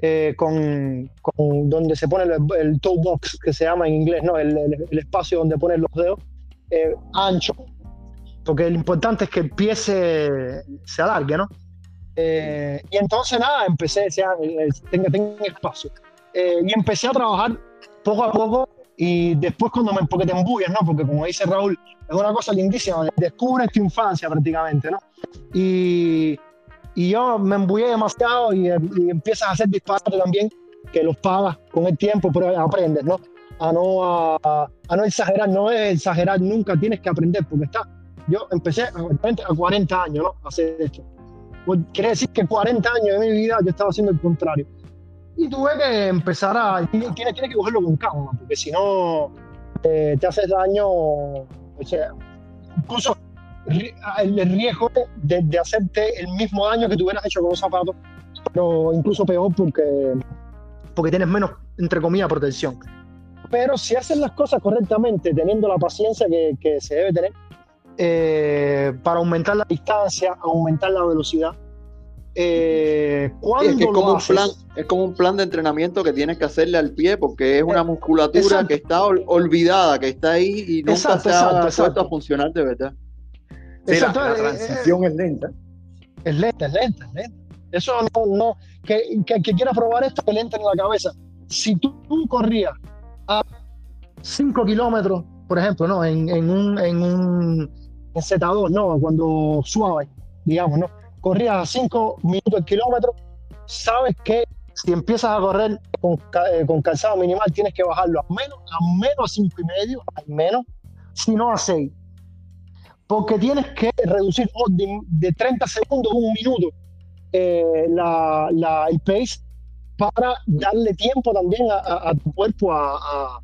Speaker 2: eh, con, con, donde se pone el, toe box, que se llama en inglés, ¿no? El, el, espacio donde ponen los dedos, ancho, porque lo importante es que el pie se, se alargue, ¿no? y entonces nada, empecé, sea, tenga, tenga espacio. Eh, y empecé a trabajar poco a poco y después cuando me, porque te embullas, ¿no? Porque como dice Raúl, es una cosa lindísima, descubres tu infancia prácticamente, ¿no? Y, y yo me embullé demasiado y, y, empiezas a hacer disparates también, que los pagas con el tiempo, pero aprendes, ¿no? A no, a, a no exagerar, no es exagerar nunca, tienes que aprender, porque está, yo empecé a, a 40 años, ¿no? A hacer esto. Quiere decir que 40 años de mi vida yo estaba haciendo el contrario y tuve que empezar a. Tienes, que cogerlo con calma, porque si no eh, te haces daño. O sea, incluso el riesgo de, de, hacerte el mismo daño que tú hubieras hecho con los zapatos, pero incluso peor porque, porque tienes menos, entre comillas, protección. Pero si haces las cosas correctamente, teniendo la paciencia que, que se debe tener, eh, para aumentar la distancia, aumentar la velocidad, eh,
Speaker 1: es, que es, como un plan, es como un plan de entrenamiento que tienes que hacerle al pie porque es una eh, musculatura que está olvidada, que está ahí y nunca se ha puesto a funcionar de verdad.
Speaker 3: la, la, eh, transición es lenta.
Speaker 2: Es lenta, es lenta, es lenta. Eso no, no que, que, que quiera probar esto, que le entre en la cabeza. Si tú, corrías a 5 kilómetros, por ejemplo, ¿no? En, en un, en un en Z2, ¿no? Cuando suave, digamos, ¿no? Corrías a 5 minutos el kilómetro, sabes que si empiezas a correr con, eh, con, calzado minimal tienes que bajarlo a menos a menos a 5 y medio, al menos, si no a 6. Porque tienes que reducir de, 30 segundos a un minuto eh, la, la, el pace para darle tiempo también a, tu cuerpo a,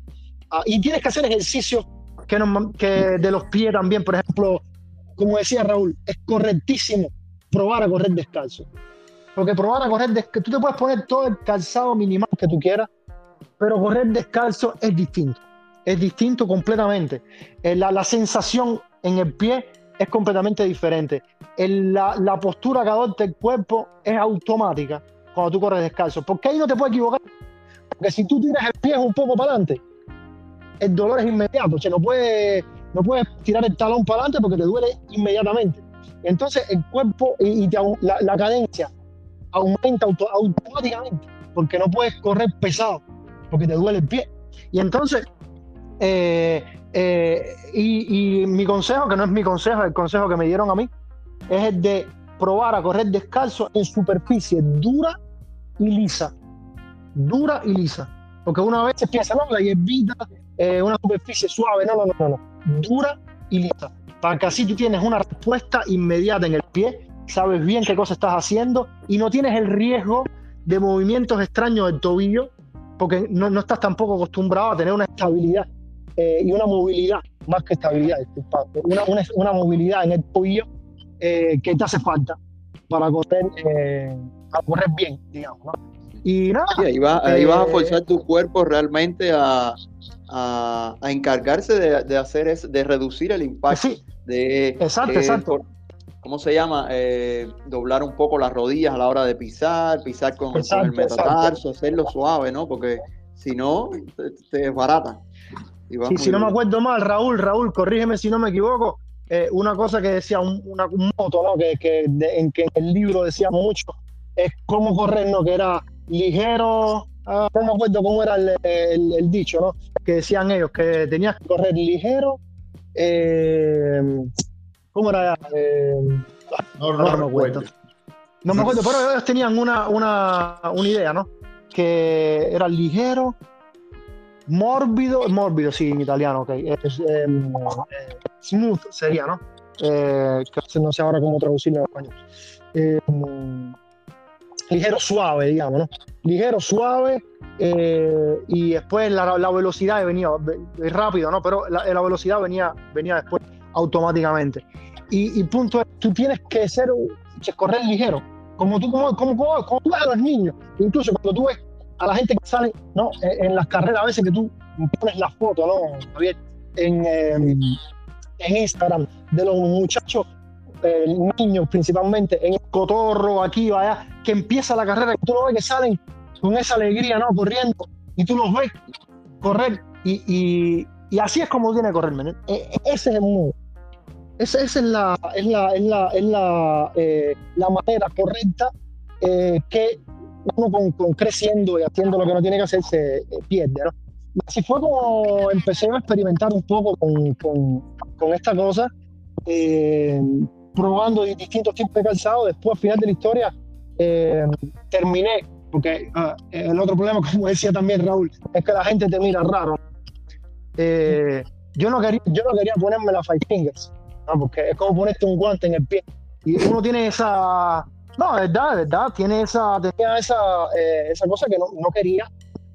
Speaker 2: y tienes que hacer ejercicios que, que de los pies también, por ejemplo, como decía Raúl, es correctísimo probar a correr descalzo. Porque probar a correr descalzo, tú te puedes poner todo el calzado minimal que tú quieras, pero correr descalzo es distinto. Es distinto completamente. Eh, la, sensación en el pie es completamente diferente. la, la, postura que adopta el cuerpo es automática cuando tú corres descalzo. Porque ahí no te puedes equivocar. Porque si tú tiras el pie un poco para adelante, el dolor es inmediato. O sea, no puedes, no puedes tirar el talón para adelante porque te duele inmediatamente. Entonces el cuerpo y, la, cadencia aumenta automáticamente porque no puedes correr pesado porque te duele el pie. Y entonces, eh, eh, y, mi consejo, que no es mi consejo, el consejo que me dieron a mí, es el de probar a correr descalzo en superficie dura y lisa. Dura y lisa. Porque una vez se piensa, no, la hierbita, eh, una superficie suave, no, no, no, no, dura y lisa para que así tú tienes una respuesta inmediata en el pie, sabes bien qué cosa estás haciendo y no tienes el riesgo de movimientos extraños del tobillo, porque no, no estás tampoco acostumbrado a tener una estabilidad eh, y una movilidad, más que estabilidad, una, una, una movilidad en el tobillo eh, que te hace falta para correr, eh, correr bien, digamos. ¿no?
Speaker 1: Y nada. ahí, vas, ahí vas a forzar tu cuerpo realmente a, a, encargarse de, hacer es, de reducir el impacto. De,
Speaker 2: exacto, eh, exacto.
Speaker 1: ¿Cómo se llama? Eh, doblar un poco las rodillas a la hora de pisar, pisar con, el metatarso, hacerlo suave, ¿no? Porque Si no, te, barata.
Speaker 2: si no me acuerdo mal, Raúl, Raúl, corrígeme si no me equivoco, eh, una cosa que decía un, una, moto, ¿no? Que, que, en que el libro decía mucho, es cómo correr, ¿no? Que era ligero, ah, no me acuerdo cómo era el, dicho, ¿no? Que decían ellos, que tenías que correr ligero, eh, ¿cómo era? Eh, no, me acuerdo. No me acuerdo, pero ellos tenían una, una, una idea, ¿no? Que era ligero, mórbido, mórbido, sí, en italiano, ok. Es, em, smooth sería, ¿no? Eh, que no sé ahora cómo traducirlo en español. Ligero, suave, digamos, ¿no? Ligero, suave, eh, y después la, la, velocidad venía rápido, ¿no? Pero la, la, velocidad venía, venía después automáticamente. Y, y punto es, tú tienes que ser, correr ligero, como tú, como, como, como, tú ves a los niños, incluso cuando tú ves a la gente que sale ¿no? en, las carreras, a veces que tú pones la foto, ¿no? En, em, en Instagram, de los muchachos, eh, niños principalmente, en el cotorro, aquí o allá, que empieza la carrera, tú lo ves que salen con esa alegría, ¿no? Corriendo, y tú los ves correr, y, y, y así es como tiene que correr, e, e, ese es el mundo. Esa, es la, es la, es la, es la, eh, la manera correcta eh, que uno con, creciendo y haciendo lo que no tiene que hacer se eh, pierde, ¿no? Así fue como empecé a experimentar un poco con, con, esta cosa, probando distintos tipos de calzado. Después, al final de la historia, terminé, porque ah, el otro problema, como decía también Raúl, es que la gente te mira raro. yo, no quería, yo no quería ponerme la Five Fingers porque es como ponerte un guante en el pie. Y uno tiene esa. No, es verdad, es verdad, tiene esa, tenía esa, eh, esa cosa que no, no quería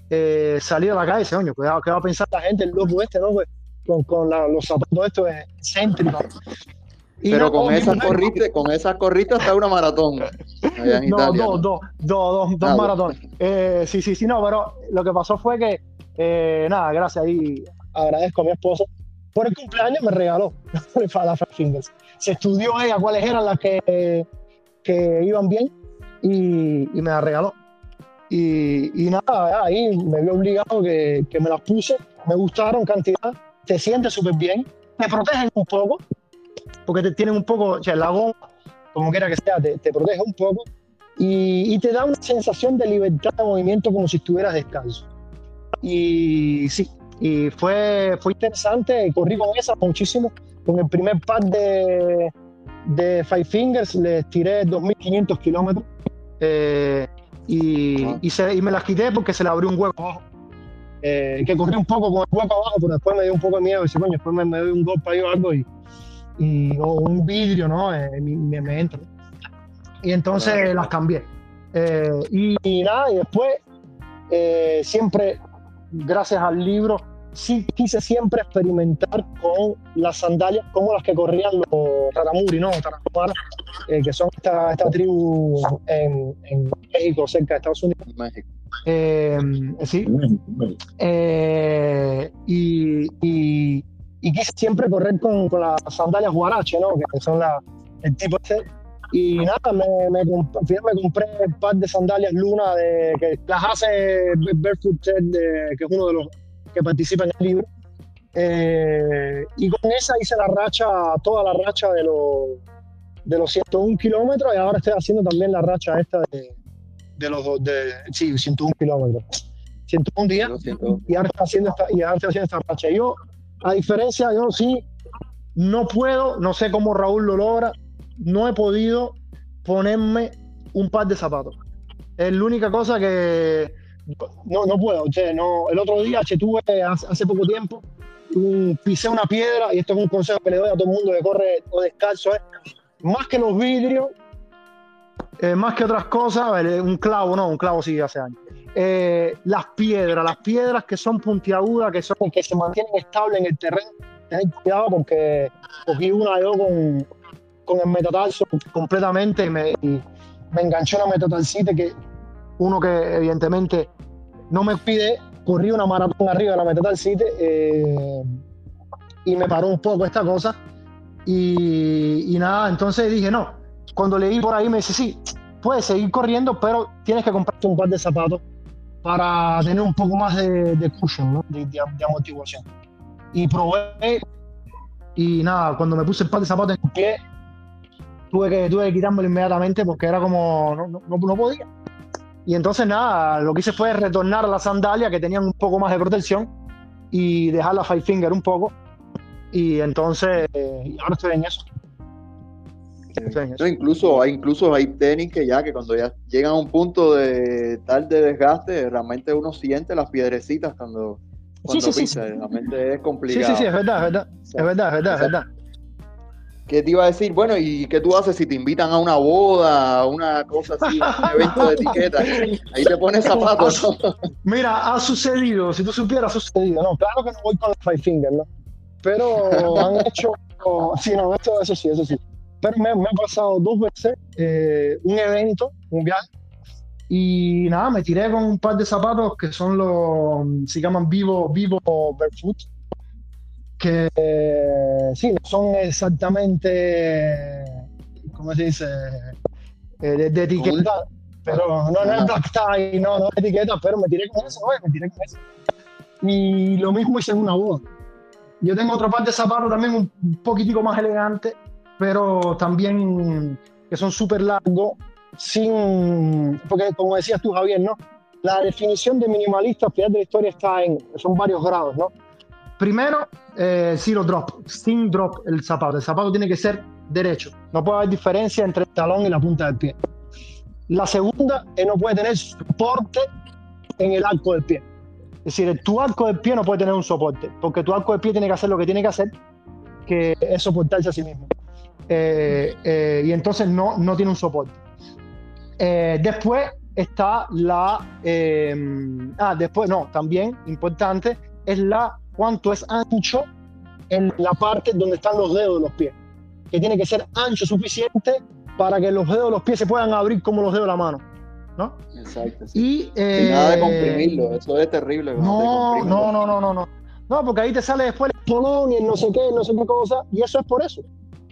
Speaker 2: eh, salir a la calle, coño, ¿qué va, a pensar la gente, el loco este, ¿no? Pues, con, con los zapatos estos excéntricos.
Speaker 1: Pero con, esas corritas, con esas corritas está una maratón.
Speaker 2: no, dos, dos, dos, dos, ah, maratones. Eh, sí, sí, sí, no, pero lo que pasó fue que, nada, gracias y agradezco a mi esposo por el cumpleaños me regaló la Five Fingers. Se estudió ella cuáles eran las que, que iban bien y, y me la regaló. Y, y, nada, ahí me vi obligado que, que, me las puse, me gustaron cantidad, te sientes súper bien, te protegen un poco, porque te tienen un poco, o sea, la goma, como quiera que sea, te, te protege un poco y, y, te da una sensación de libertad de movimiento como si estuvieras descalzo. Y sí, y fue, fue interesante, corrí con esa muchísimo. Con el primer par de, de Five Fingers les tiré 2.500 kilómetros. Eh, y, ah. y, se, y, me las quité porque se le abrió un hueco abajo. Eh, que corrí un poco con el hueco abajo, pero después me dio un poco de miedo. Y coño, después me, me doy un golpe ahí o algo y, y o un vidrio, ¿no? Eh, me, me, entra. Y entonces las cambié. Y, y, nada, y después siempre, gracias al libro, sí quise siempre experimentar con las sandalias como las que corrían los Taramuri, ¿no? Eh, que son esta, esta tribu en, en, México, cerca de Estados Unidos. México. Eh, sí. Eh, y, y, y, quise siempre correr con, con las sandalias Guarache, ¿no? Que son la, el tipo este. Y nada, me, me, me compré un par de sandalias Luna de, que las hace Barefoot Ted, que es uno de los que participa en el libro. Eh, y con esa hice la racha, toda la racha de los, de los 101 kilómetros y ahora estoy haciendo también la racha esta de, de los de, sí, 101 kilómetros. 101 días y ahora estoy haciendo esta, y ahora estoy haciendo esta racha. Yo, a diferencia, yo sí, no puedo, no sé cómo Raúl lo logra, no he podido ponerme un par de zapatos. Es la única cosa que, no, no puedo. no, el otro día che, tuve hace, poco tiempo, un, pisé una piedra y esto es un consejo que le doy a todo el mundo que corre o descalzo. ¿eh? Más que los vidrios, eh, más que otras cosas, un clavo, no, un clavo sí hace años. Eh, las piedras, las piedras que son puntiagudas, que son que se mantienen estables en el terreno, ten cuidado porque cogí una yo con, con el metatarso completamente y me, y me enganchó una metatarcite que uno que evidentemente no me pide, corrí una maratón arriba de la Meta City eh, y me paró un poco esta cosa. Y, nada, entonces dije, no. Cuando leí por ahí me dice, sí, puedes seguir corriendo, pero tienes que comprarte un par de zapatos para tener un poco más de, de cushion, ¿no? de, de, de amortiguación. Y probé y nada, cuando me puse el par de zapatos en el pie, tuve que, tuve que quitármelo inmediatamente porque era como, no, no, no podía. Y entonces nada, lo que hice fue retornar a la sandalia que tenían un poco más de protección y dejar la Five Finger un poco. Y entonces, eh, ahora estoy en eso.
Speaker 1: Incluso, hay, incluso hay tenis que ya que cuando ya llegan a un punto de tal de desgaste, realmente uno siente las piedrecitas cuando, cuando
Speaker 2: Sí, sí, sí,
Speaker 1: pisa.
Speaker 2: sí.
Speaker 1: Realmente es
Speaker 2: Sí,
Speaker 1: complicado.
Speaker 2: sí, sí, es verdad, es verdad. Es verdad, es verdad, es verdad.
Speaker 1: ¿Qué te iba a decir? Bueno, ¿y qué tú haces si te invitan a una boda, a una cosa así, a un evento de etiqueta? Ahí te pones zapatos, ¿no?
Speaker 2: Mira, ha sucedido, si tú supieras, ha sucedido. No, claro que no voy con la Five Finger, ¿no? Pero han hecho. Sí, no, esto, eso sí, eso sí. Pero me, me ha pasado dos veces eh, un evento, un viaje, y nada, me tiré con un par de zapatos que son los. se llaman Vivo, Vivo Barefoot. Que eh, sí, no son exactamente. ¿Cómo se dice? Eh, de, de etiqueta. Pero no, no es black tie, no, no es etiqueta, pero me tiré con eso, me tiré con eso. Y lo mismo hice en una boda. Yo tengo otro par de zapatos también un poquitico más elegante, pero también que son súper largos, sin, porque como decías tú, Javier, ¿no? La definición de minimalista al final de la historia está en, son varios grados, ¿no? Primero, eh, zero drop, sin drop el zapato. El zapato tiene que ser derecho. No puede haber diferencia entre el talón y la punta del pie. La segunda es no puede tener soporte en el arco del pie. Es decir, tu arco del pie no puede tener un soporte, porque tu arco del pie tiene que hacer lo que tiene que hacer, que es soportarse a sí mismo. Eh, eh, y entonces no, no tiene un soporte. Eh, después está la... eh, ah, después, no, también importante, es la cuánto es ancho en la parte donde están los dedos de los pies, que tiene que ser ancho suficiente para que los dedos de los pies se puedan abrir como los dedos de la mano, ¿no?
Speaker 1: Exacto. sí.
Speaker 2: Y, eh,
Speaker 1: nada de comprimirlo, eso es terrible.
Speaker 2: no, no, no, no, no, no. No, porque ahí te sale después el polón y el no sé qué, no sé qué cosa, y eso es por eso,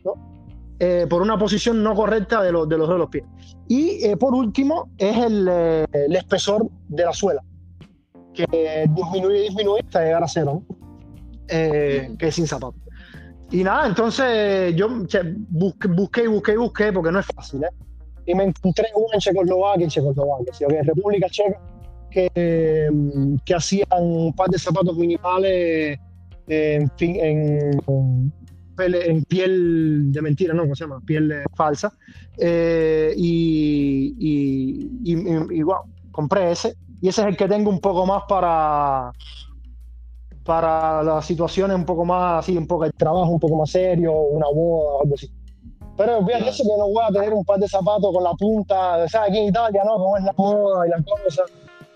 Speaker 2: ¿no? Eh, por una posición no correcta de los, de los de los pies. Y eh, por último, es el, eh, el espesor de la suela, que disminuye, disminuye hasta llegar a cero, ¿no? Eh, que es sin zapato. Y nada, entonces yo busqué, busqué y busqué y busqué, porque no es fácil, ¿eh? Y me encontré uno en Checoslovaquia, en Checoslovaquia, ¿sí? Ok, en República Checa, que, mm, que hacían un par de zapatos minimales en, fin, en, pele- en piel de mentira, ¿no? ¿Cómo se llama? Piel eh, falsa. Eh, y, y, y, y- wow, compré ese. Y ese es el que tengo un poco más para, para las situaciones un poco más así, un poco el trabajo un poco más serio, una boda o algo así. Pero fíjate eso que no voy a tener un par de zapatos con la punta, ¿sabes? Aquí en Italia, ¿no? Como es la moda y la cosa,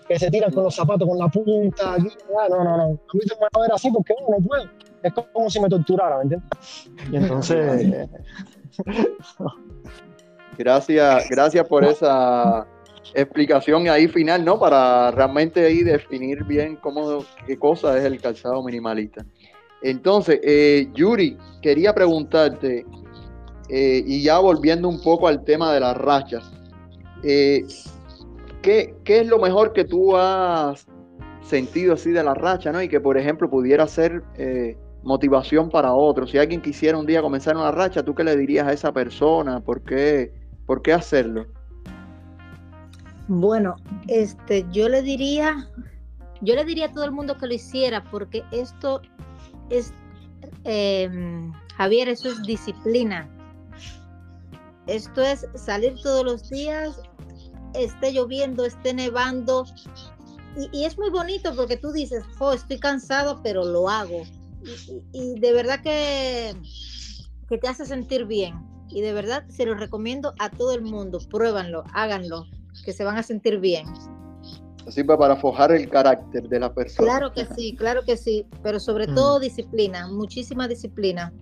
Speaker 2: que se tiran con los zapatos con la punta. Aquí, ah, no, no, no. A mí se me va a ver así porque no, no puedo. Es como si me torturara, ¿me entiendes? Y entonces,
Speaker 1: Gracias, gracias por esa explicación ahí final, ¿no? Para realmente ahí definir bien cómo, qué cosa es el calzado minimalista. Entonces, eh, Yuri, quería preguntarte, eh, y ya volviendo un poco al tema de las rachas, eh, ¿qué, qué es lo mejor que tú has sentido así de la racha, ¿no? Y que, por ejemplo, pudiera ser eh, motivación para otros. Si alguien quisiera un día comenzar una racha, ¿tú qué le dirías a esa persona? ¿Por qué, por qué hacerlo?
Speaker 4: Bueno, este, yo le diría, yo le diría a todo el mundo que lo hiciera, porque esto es, eh, Javier, eso es disciplina. Esto es salir todos los días, esté lloviendo, esté nevando. Y, y es muy bonito porque tú dices, oh, estoy cansado, pero lo hago. Y, y- y de verdad que, que te hace sentir bien. Y de verdad se lo recomiendo a todo el mundo. Pruébanlo, háganlo, que se van a sentir bien.
Speaker 1: Sirve para forjar el carácter de la persona.
Speaker 4: Claro que sí, claro que sí, pero sobre
Speaker 2: Mm.
Speaker 4: todo disciplina, muchísima disciplina.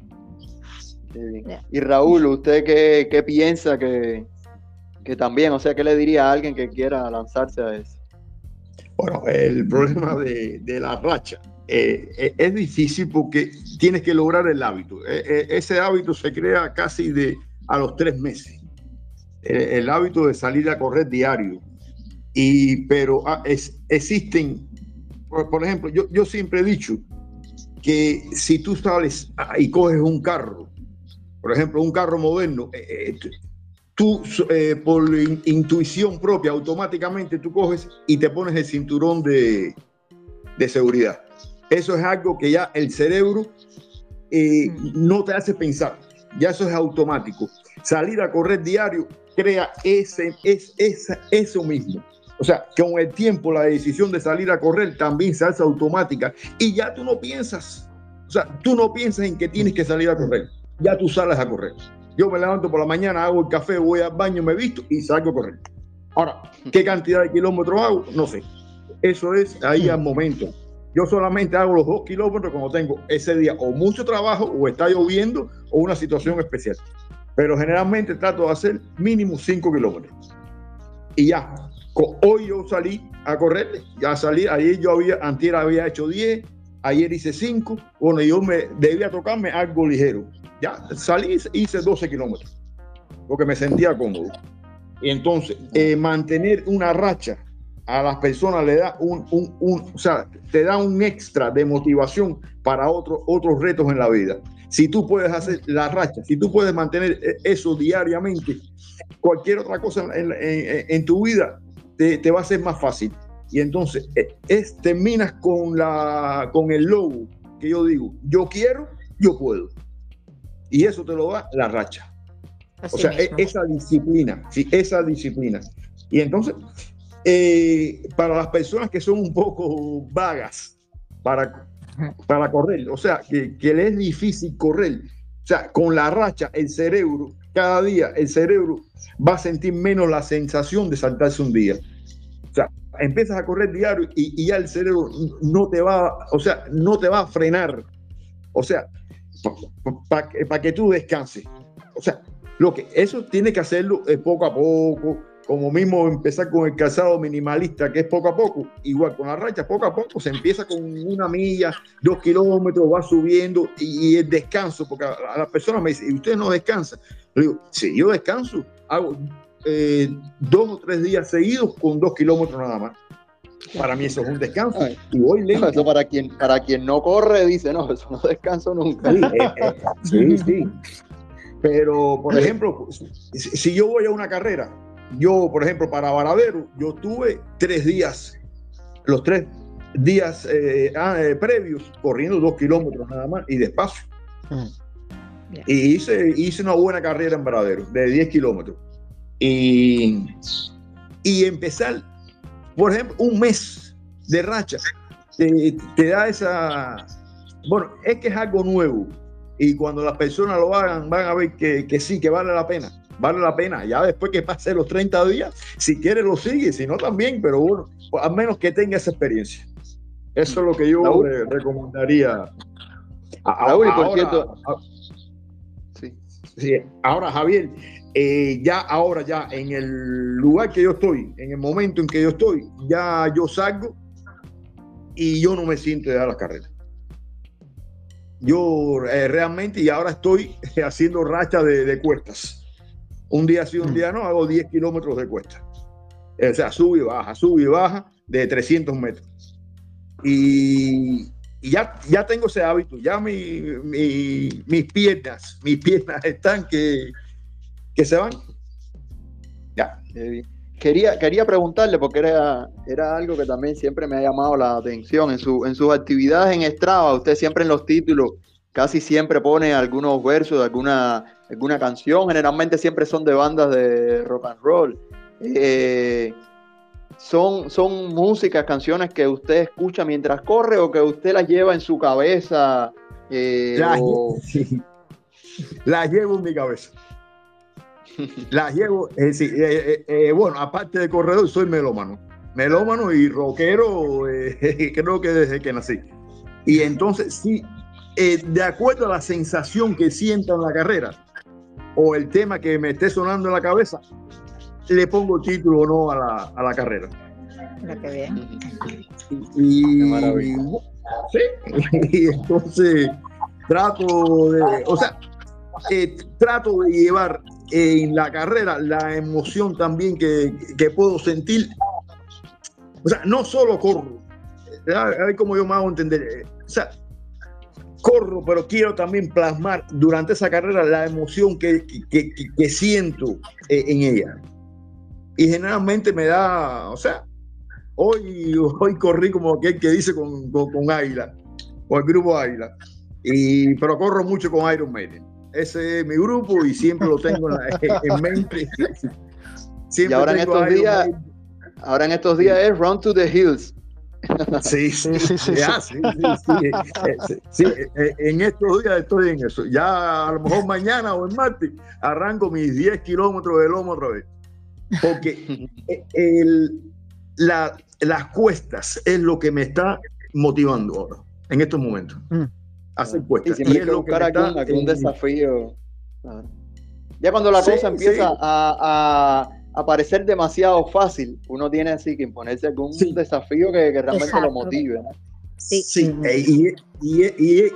Speaker 1: Sí. Y Raúl, ¿usted qué, qué piensa que, que también, o sea, qué le diría a alguien que quiera lanzarse a eso?
Speaker 3: Bueno, el problema de, de la racha eh, eh, es difícil porque tienes que lograr el hábito. Eh, eh, ese hábito se crea casi de a los tres meses. Eh, el hábito de salir a correr diario. Y, pero ah, es, existen, por, ejemplo, yo, yo siempre he dicho que si tú sales y coges un carro, por ejemplo, un carro moderno, eh, tú eh, por intuición propia, automáticamente tú coges y te pones el cinturón de, de seguridad. Eso es algo que ya el cerebro mm. no te hace pensar, ya eso es automático. Salir a correr diario crea ese, es, esa, eso mismo. O sea, que con el tiempo la decisión de salir a correr también se hace automática y ya tú no piensas, o sea, tú no piensas en que tienes que salir a correr, ya tú sales a correr. Yo me levanto por la mañana, hago el café, voy al baño, me visto y salgo a correr. Ahora, ¿qué cantidad de kilómetros hago? No sé. Eso es ahí al momento. Yo solamente hago los dos kilómetros cuando tengo ese día o mucho trabajo o está lloviendo o una situación especial. Pero generalmente trato de hacer mínimo cinco kilómetros. Y ya, Hoy yo salí a correr, ya salí, ayer yo había, antier había hecho 10, ayer hice 5, bueno, yo me debía tocarme algo ligero. Ya salí, hice 12 kilómetros, porque me sentía cómodo. Y entonces, eh, mantener una racha a las personas le da un, un, un, o sea, te da un extra de motivación para otros otros retos en la vida. Si tú puedes hacer la racha, si tú puedes mantener eh, eso diariamente, cualquier otra cosa en, en, en tu vida te, va a ser más fácil. Y entonces eh, es, terminas con, la, con el logo que yo digo, yo quiero, yo puedo. Y eso te lo da la racha. o sea, e, esa disciplina, sí, esa disciplina. Y entonces, eh, para las personas que son un poco vagas para, para correr, o sea, que, que les es difícil correr, o sea, con la racha, el cerebro, cada día, el cerebro va a sentir menos la sensación de saltarse un día empiezas a correr diario y, ya el cerebro no te va, o sea, no te va a frenar. O sea, para que tú descanses. O sea, lo que eso tiene que hacerlo eh, poco a poco, como mismo empezar con el calzado minimalista, que es poco a poco, igual con la racha, poco a poco se empieza con una milla, dos kilómetros, va subiendo y, el descanso, porque a, las personas me dicen, ¿y usted no descansa? Le digo, si yo descanso, hago eh, dos o tres días seguidos con dos kilómetros nada más. Para mí eso es un descanso. Y voy lento.
Speaker 1: Eso para quien, para quien no corre dice, no, eso no descanso nunca.
Speaker 3: Sí, eh, eh, sí, sí. Pero, por ejemplo, si yo voy a una carrera, yo, por ejemplo, para Varadero, yo tuve tres días, los tres días ah, previos, corriendo dos kilómetros nada más y despacio. Mm. Y hice, hice una buena carrera en Varadero, de 10 kilómetros. Y, y empezar, por ejemplo, un mes de racha, te, da esa... Bueno, es que es algo nuevo y cuando las personas lo hagan van a ver que, que sí, que vale la pena vale la pena. Ya después que pase los 30 días, si quiere lo sigue, si no también, pero bueno, al menos que tenga esa experiencia. Eso es lo que yo le recomendaría. A, por cierto. sí. sí. Ahora, Javier, eh, ya ahora, ya en el lugar que yo estoy, en el momento en que yo estoy, ya yo salgo y yo no me siento de dar las carreras. Yo eh, realmente, y ahora estoy haciendo racha de, cuestas. Un día sí, un mm. día no, hago 10 kilómetros de cuesta. O sea, sube y baja, sube y baja de 300 metros. Y, ya, ya tengo ese hábito, ya mi, mis piernas, mis piernas están que, que se van.
Speaker 1: Ya. Quería, quería preguntarle, porque era, era algo que también siempre me ha llamado la atención. En, su, en sus actividades en Strava, usted siempre en los títulos casi siempre pone algunos versos de alguna, alguna canción. Generalmente siempre son de bandas de rock and roll. Eh, son, son músicas, canciones que usted escucha mientras corre o que usted las lleva en su cabeza.
Speaker 3: Eh, las llevo en mi cabeza. La llevo, eh, eh, eh, bueno, aparte de corredor, soy melómano. Melómano y rockero, creo que desde que nací. Y entonces, sí, de acuerdo a la sensación que sienta en la carrera o el tema que me esté sonando en la cabeza, le pongo el título o no a la, a la carrera. Y, sí, y entonces trato de, o sea, trato de llevar en la carrera la emoción también que, que puedo sentir O sea, no solo corro. A ver cómo yo me hago entender. O sea, corro, pero quiero también plasmar durante esa carrera la emoción que, que, que, siento eh, en ella. Y generalmente me da, o sea, hoy, hoy corrí como aquel que dice con, con, con Águila, o el grupo Águila, y, pero corro mucho con Iron Maiden. Ese es mi grupo y siempre lo tengo en, mente.
Speaker 1: Siempre y ahora en estos días, ahora en estos días es Run to the Hills.
Speaker 3: Sí, sí, sí, sí, sí, En estos días estoy en eso. Ya a lo mejor mañana o en martes arranco mis 10 kilómetros de lomo otra vez. Porque el, la, las cuestas es lo que me está motivando ahora, en estos momentos. Mm. Hacer cuestas.
Speaker 1: Y, es lo que buscar algún, desafío. Ya cuando la cosa empieza a aparecer demasiado fácil, uno tiene así que imponerse algún desafío que, realmente lo motive.
Speaker 3: Sí, sí. Eh, y,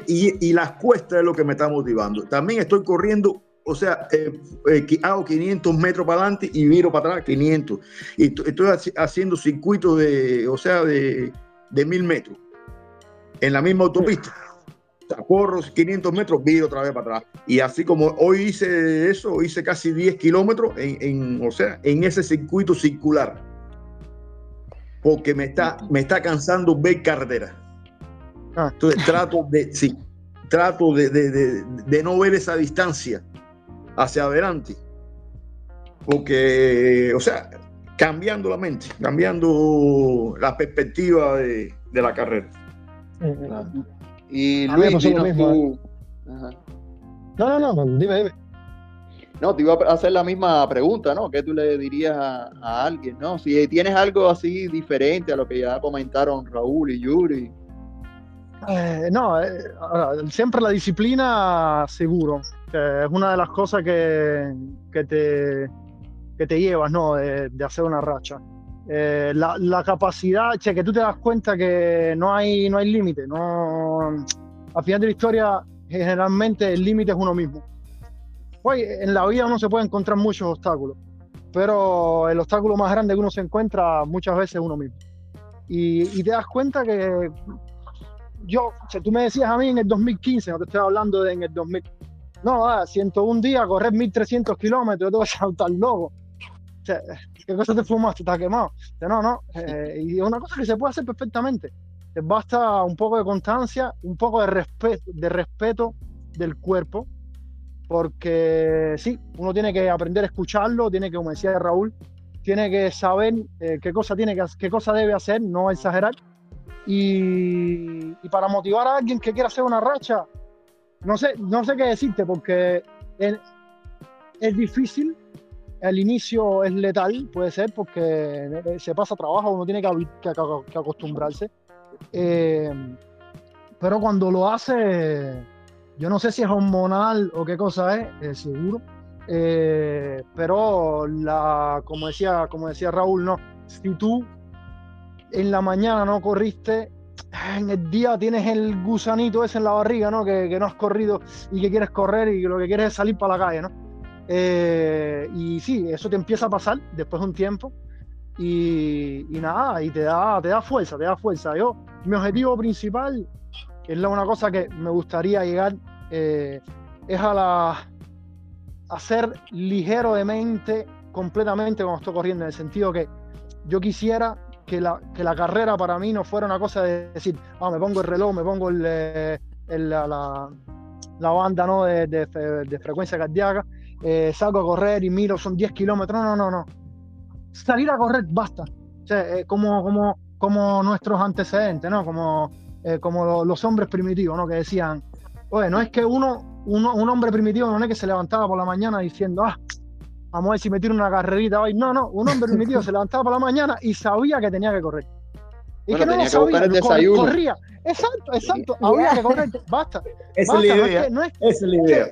Speaker 3: y, y, las cuestas es lo que me está motivando. También estoy corriendo, o sea, eh, eh, hago 500 metros para adelante y viro para atrás 500. Y estoy haciendo circuitos de, o sea, de, de mil metros en la misma autopista corro 500 metros, viro otra vez para atrás. Y así como hoy hice eso, hice casi 10 kilómetros en, o sea, en ese circuito circular. Porque me está, me está cansando ver carretera. Ah. Entonces trato de, sí, trato de, de, no ver esa distancia hacia adelante. Porque, o sea, cambiando la mente, cambiando la perspectiva de, la carrera.
Speaker 1: Y Luis, dinos tú...
Speaker 2: ¿eh? No, no, no, dime, dime.
Speaker 1: No, te iba a hacer la misma pregunta, ¿no? ¿Qué tú le dirías a, alguien, no? Si tienes algo así diferente a lo que ya comentaron Raúl y Yuri.
Speaker 2: Eh, no, eh, siempre la disciplina, seguro. es una de las cosas que, que, te, que te llevas, ¿no? De, de hacer una racha. Eh, la, capacidad, che, que tú te das cuenta que no hay, no hay límite, no, al final de la historia generalmente el límite es uno mismo. Pues en la vida uno se puede encontrar muchos obstáculos, pero el obstáculo más grande que uno se encuentra muchas veces es uno mismo. Y, te das cuenta que yo, si tú me decías a mí en el 2015, no te estoy hablando de en el 2000, no, ah, 101 días, correr 1300 kilómetros, yo te voy a estar loco. O sea, ¿qué cosa te fumaste? ¿Estás quemado? no, no. Eh, y es una cosa que se puede hacer perfectamente. Basta un poco de constancia, un poco de respeto, de respeto del cuerpo, porque sí, uno tiene que aprender a escucharlo, tiene que, como decía Raúl, tiene que saber eh, qué cosa tiene que qué cosa debe hacer, no exagerar. Y, para motivar a alguien que quiera hacer una racha, no sé, no sé qué decirte, porque es difícil el inicio es letal, puede ser, porque eh, se pasa trabajo, uno tiene que, acostumbrarse. Eh, pero cuando lo hace, yo no sé si es hormonal o qué cosa es, eh, seguro. pero la, como decía, como decía Raúl, no, si tú en la mañana no corriste, en el día tienes el gusanito ese en la barriga, ¿no? Que, que no has corrido y que quieres correr y que lo que quieres es salir para la calle, ¿no? Eh, y sí, eso te empieza a pasar después de un tiempo. Y, nada, y te da, te da fuerza, te da fuerza. Yo, mi objetivo principal, que es la una cosa que me gustaría llegar, eh, es a la a ser ligero de mente completamente cuando estoy corriendo, en el sentido que yo quisiera que la, que la carrera para mí no fuera una cosa de decir, ah, me pongo el reloj, me pongo el, eh, la, la, banda ¿no? de, de frecuencia cardíaca eh, salgo a correr y miro, son 10 kilómetros. No, no, no, Salir a correr basta. Eh, como, como, como nuestros antecedentes, ¿no? Como, eh, como los hombres primitivos, ¿no? Que decían, oye, no es que uno, uno, un hombre primitivo no es que se levantaba por la mañana diciendo, ah, vamos a ver si me tiro una carrerita hoy. No, no, un hombre primitivo se levantaba por la mañana y sabía que tenía que correr.
Speaker 1: Y que no lo sabía, el desayuno.
Speaker 2: corría. Exacto, exacto. Había que correr, basta.
Speaker 3: Esa es la idea. No es, es la idea.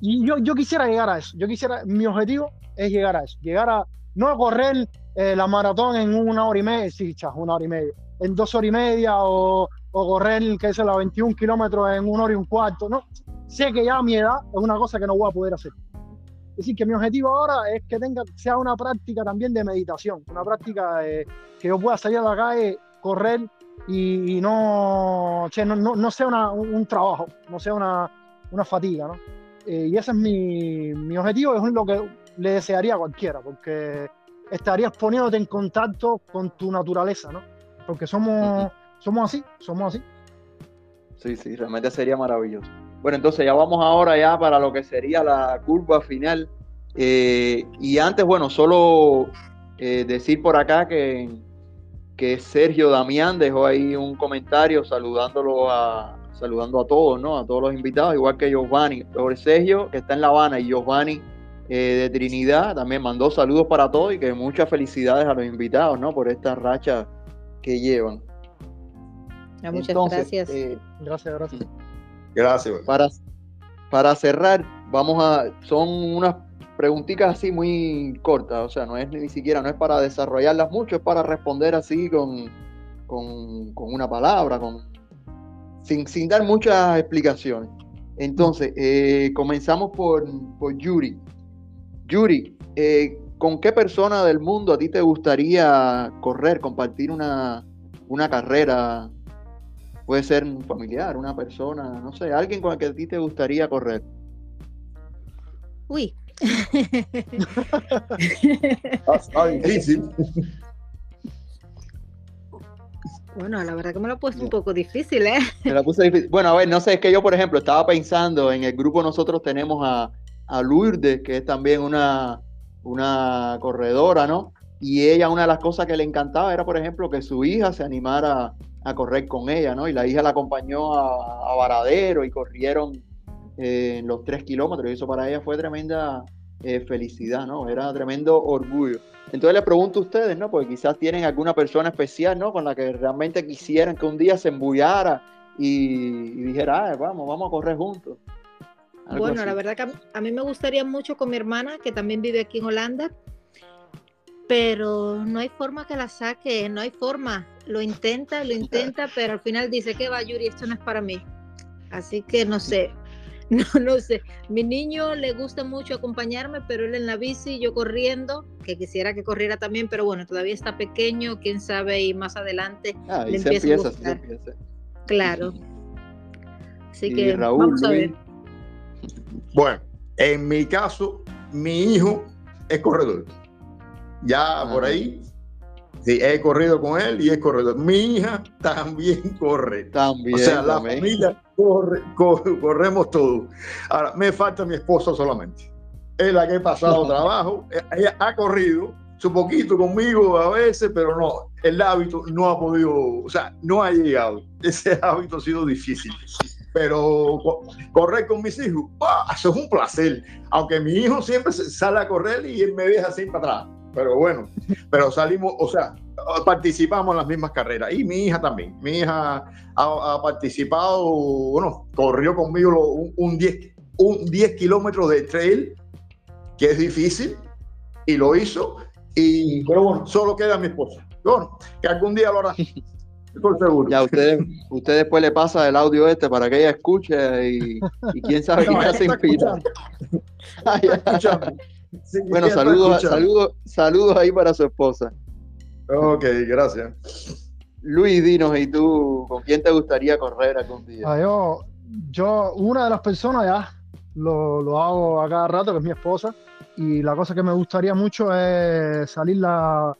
Speaker 2: Y yo, yo quisiera llegar a eso. Yo quisiera, mi objetivo es llegar a eso. Llegar a, no a correr eh, la maratón en una hora y media, sí, chas, una hora y media. En dos horas y media o, o correr, qué es la 21 kilómetros en una hora y un cuarto. No, sé que ya a mi edad es una cosa que no voy a poder hacer. decir que mi objetivo ahora es que tenga, sea una práctica también de meditación, una práctica eh, que yo pueda salir a la calle, correr y, no, no, no, sea un, trabajo, no sea una, una fatiga, ¿no? Eh, y ese es mi, mi objetivo, es lo que le desearía a cualquiera, porque estarías poniéndote en contacto con tu naturaleza, ¿no? Porque somos, somos así, somos así.
Speaker 1: Sí, sí, realmente sería maravilloso. Bueno, entonces ya vamos ahora ya para lo que sería la curva final. Eh, y antes, bueno, solo eh, decir por acá que, que Sergio Damián dejó ahí un comentario saludándolo a, saludando a todos, ¿no? A todos los invitados, igual que Giovanni. Sergio, que está en La Habana, y Giovanni eh, de Trinidad también mandó saludos para todos y que muchas felicidades a los invitados, ¿no? Por esta racha que llevan.
Speaker 4: Ah, muchas gracias.
Speaker 2: Eh, gracias, gracias.
Speaker 3: Gracias.
Speaker 1: Para, para cerrar, vamos a, son unas preguntitas así muy cortas, o sea, no es ni siquiera, no es para desarrollarlas mucho, es para responder así con, con, una palabra, con, sin, sin dar muchas explicaciones. Entonces, eh, comenzamos por, por Yuri. Yuri, eh, ¿con qué persona del mundo a ti te gustaría correr, compartir una, carrera? Puede ser un familiar, una persona, no sé, alguien con el que a ti te gustaría correr.
Speaker 4: Uy.
Speaker 3: Está difícil.
Speaker 4: Bueno, la verdad que me lo he puesto un poco difícil, ¿eh?
Speaker 1: Me lo puse difícil. Bueno, a ver, no sé, es que yo, por ejemplo, estaba pensando, en el grupo nosotros tenemos a, a Lourdes, que es también una, una corredora, ¿no? Y ella, una de las cosas que le encantaba era, por ejemplo, que su hija se animara a correr con ella, ¿no? Y la hija la acompañó a, Varadero y corrieron eh, los tres kilómetros y eso para ella fue tremenda eh, felicidad, ¿no? Era tremendo orgullo. Entonces le pregunto a ustedes, ¿no? Porque quizás tienen alguna persona especial, ¿no? Con la que realmente quisieran que un día se embullara y, dijera, vamos, vamos a correr juntos.
Speaker 4: Bueno, la verdad que a, mí me gustaría mucho con mi hermana, que también vive aquí en Holanda, pero no hay forma que la saque, no hay forma. Lo intenta, lo intenta, pero al final dice que va, Yuri, esto no es para mí. Así que no sé, no, no sé. Mi niño le gusta mucho acompañarme, pero él en la bici, yo corriendo, que quisiera que corriera también, pero bueno, todavía está pequeño, quién sabe, y más adelante
Speaker 1: ah, le empieza, a gustar.
Speaker 4: Claro. Así que vamos a ver.
Speaker 3: Bueno, en mi caso, mi hijo es corredor. Ya por ahí, sí, he corrido con él y es corredor. Mi hija también corre.
Speaker 1: También.
Speaker 3: O sea, la familia corre, corremos todos. Ahora, me falta mi esposa solamente. Es la que he pasado trabajo. Ella ha corrido su poquito conmigo a veces, pero no, el hábito no ha podido, o sea, no ha llegado. Ese hábito ha sido difícil pero correr con mis hijos, eso es un placer. Aunque mi hijo siempre sale a correr y él me deja así para atrás. Pero bueno, pero salimos, o sea, participamos en las mismas carreras. Y mi hija también. Mi hija ha, participado, bueno, corrió conmigo un, 10, un 10 kilómetros de trail, que es difícil, y lo hizo. Y, pero bueno, solo queda mi esposa. Bueno, que algún día lo hará. Estoy seguro.
Speaker 1: Ya usted, usted después le pasa el audio este para que ella escuche y, quién sabe no, quién se inspira. Bueno, saludos, saludos, saludos ahí para su esposa.
Speaker 3: Ok, gracias.
Speaker 1: Luis, dinos, ¿y tú con quién te gustaría correr algún día?
Speaker 2: Ah, yo, yo, una de las personas ya lo, lo, hago a cada rato, que es mi esposa, y la cosa que me gustaría mucho es salir la,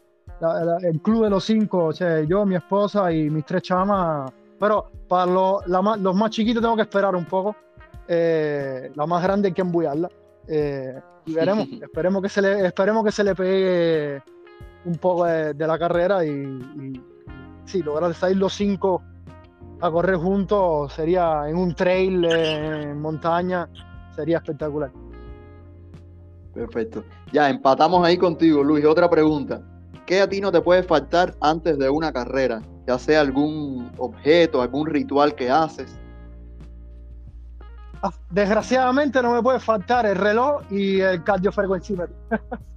Speaker 2: el club de los cinco, o sea, yo, mi esposa y mis tres chamas, pero para los más chiquitos tengo que esperar un poco. Eh, la más grande hay que embullarla. Eh, y veremos, esperemos que se le, esperemos que se le pegue un poco de, la carrera y, y, sí, lograr salir los cinco a correr juntos sería en un trail, en montaña, sería espectacular.
Speaker 1: Perfecto. Ya, empatamos ahí contigo, Luis. Otra pregunta. ¿Qué a ti no te puede faltar antes de una carrera? Ya sea algún objeto, algún ritual que haces.
Speaker 2: Desgraciadamente no me puede faltar el reloj y el cardiofrecuencímetro.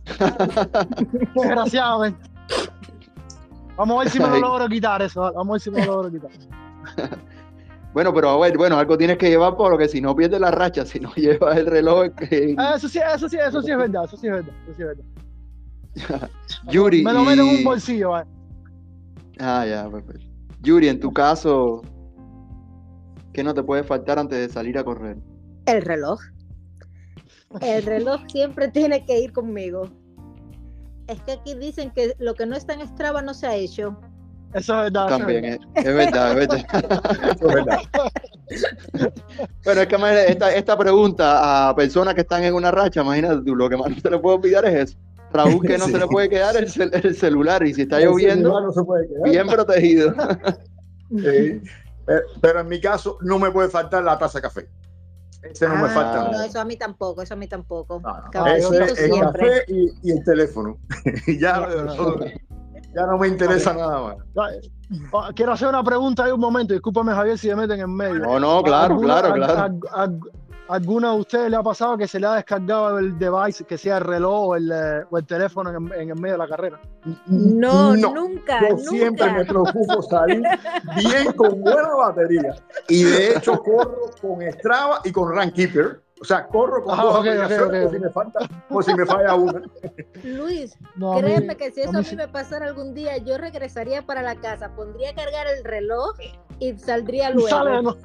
Speaker 2: Desgraciadamente. Vamos a ver si me lo logro quitar eso. Vamos a ver si me lo logro quitar.
Speaker 1: Bueno, pero a ver, bueno, algo tienes que llevar porque si no pierdes la racha, si no llevas el reloj. Que...
Speaker 2: Ah, eso sí, eso sí, eso sí es verdad, eso sí es verdad, eso sí es verdad.
Speaker 1: Yuri.
Speaker 2: Me lo meto en un bolsillo, ¿vale?
Speaker 1: Ah, ya, perfecto. Yuri, en tu caso, ¿qué no te puede faltar antes de salir a correr?
Speaker 4: El reloj. El reloj siempre tiene que ir conmigo. Es que aquí dicen que lo que no está en Strava no se ha hecho.
Speaker 2: Eso es verdad.
Speaker 1: También,
Speaker 2: verdad.
Speaker 1: es, es verdad, es verdad.
Speaker 3: Eso es verdad.
Speaker 1: Bueno, es que esta, esta pregunta a personas que están en una racha, imagínate tú, lo que más no se le puede olvidar es eso. Raúl, que no
Speaker 3: Sí.
Speaker 1: se le puede quedar el, cel- el celular y si está
Speaker 3: El
Speaker 1: lloviendo,
Speaker 3: celular no se puede quedar.
Speaker 1: bien protegido.
Speaker 3: Sí. Pero, pero en mi caso no me puede faltar la taza de café. Ese no me
Speaker 4: Ah,
Speaker 3: falta.
Speaker 4: No, eso a mí tampoco, eso a mí tampoco.
Speaker 3: No, no,
Speaker 4: Cafecito
Speaker 3: ese es el
Speaker 4: siempre.
Speaker 3: café y, y el teléfono. Y ya, ya no me interesa nada más.
Speaker 2: Ah, Quiero hacer una pregunta ahí un momento, discúlpame Javier si me meten en medio.
Speaker 1: No, no, claro,
Speaker 2: ¿Alguna-
Speaker 1: claro, claro.
Speaker 2: ¿Alguna de ustedes le ha pasado que se le ha descargado el device, que sea el reloj o el, eh, o el teléfono en, en el medio de la carrera?
Speaker 4: No,
Speaker 3: No.
Speaker 4: nunca,
Speaker 3: Yo
Speaker 4: nunca.
Speaker 3: siempre me preocupo salir bien con buena batería. Y de hecho corro con Strava y con Runkeeper. O sea, corro con
Speaker 2: Ah,
Speaker 3: dos
Speaker 2: ok, ok,
Speaker 3: aplicaciones por, si me falta, por si me falla una.
Speaker 4: Luis,
Speaker 2: No, mí-
Speaker 4: créeme que si
Speaker 2: a
Speaker 4: eso
Speaker 2: mí
Speaker 4: a mí
Speaker 2: sí.
Speaker 4: me pasara algún día, yo regresaría para la casa, pondría a cargar el reloj y saldría luego.
Speaker 2: Sale, no.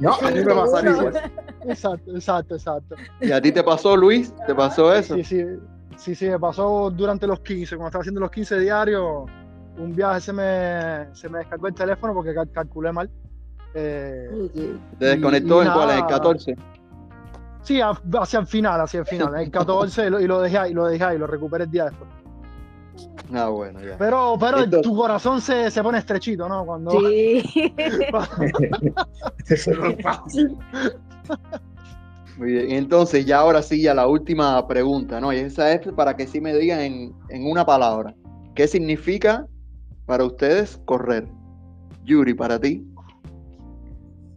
Speaker 3: No, a mí me va a salir
Speaker 4: seguro.
Speaker 3: igual.
Speaker 2: Exacto, exacto, exacto.
Speaker 1: ¿Y a ti te pasó, Luis? ¿Te pasó eso?
Speaker 2: Sí, sí, sí, sí, me pasó durante los 15, cuando estaba haciendo los 15 diarios, un viaje se me, se me descargó el teléfono porque cal- calculé mal. Eh,
Speaker 1: ¿Te desconectó
Speaker 2: y
Speaker 1: en cuál? ¿En el
Speaker 2: nada.
Speaker 1: 14?
Speaker 2: sí, hacia el final, hacia el final, en el 14 y lo, y lo dejé ahí, lo dejé ahí, lo recuperé el día después.
Speaker 1: Ah, bueno, ya.
Speaker 2: Pero, pero
Speaker 1: Entonces-
Speaker 2: tu corazón se, se pone estrechito, ¿no? Cuando,
Speaker 4: Sí.
Speaker 3: Eso no es fácil.
Speaker 1: Muy bien. Entonces, ya ahora sí, ya la última pregunta, ¿no? Y esa es para que sí me digan en, en una palabra. ¿Qué significa para ustedes correr? Yuri, para ti.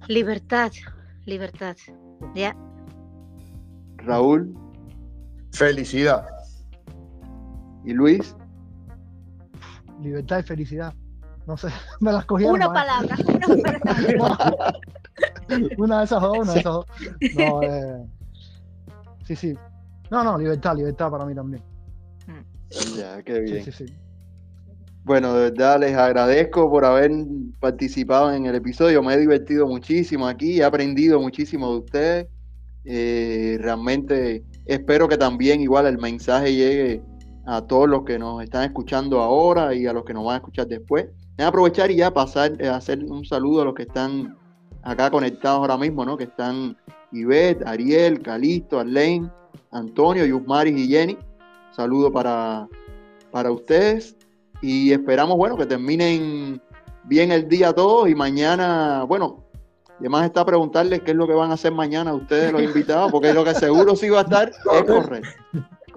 Speaker 4: Libertad, libertad. Ya.
Speaker 1: Raúl
Speaker 3: Felicidad.
Speaker 1: y Luis.
Speaker 2: Libertad y felicidad. No sé, me las cogieron.
Speaker 4: Una palabra, una palabra.
Speaker 2: Una de esas dos, una de esas dos. No, eh, sí, sí. No, no, libertad, libertad para mí también.
Speaker 1: Ya, qué
Speaker 2: Sí,
Speaker 1: bien.
Speaker 2: sí, sí.
Speaker 1: Bueno, de verdad les agradezco por haber participado en el episodio. Me he divertido muchísimo aquí, he aprendido muchísimo de ustedes. Eh, realmente espero que también igual el mensaje llegue a todos los que nos están escuchando ahora y a los que nos van a escuchar después. Voy a aprovechar y ya pasar a hacer un saludo a los que están acá conectados ahora mismo, ¿no? Que están Ivette, Ariel, Calisto, Arlene, Antonio, Yusmaris y Jenny. Saludo para, para ustedes y esperamos, bueno, que terminen bien el día todos y mañana, bueno, además está preguntarles qué es lo que van a hacer mañana ustedes los invitados, porque lo que seguro sí va a estar es correr.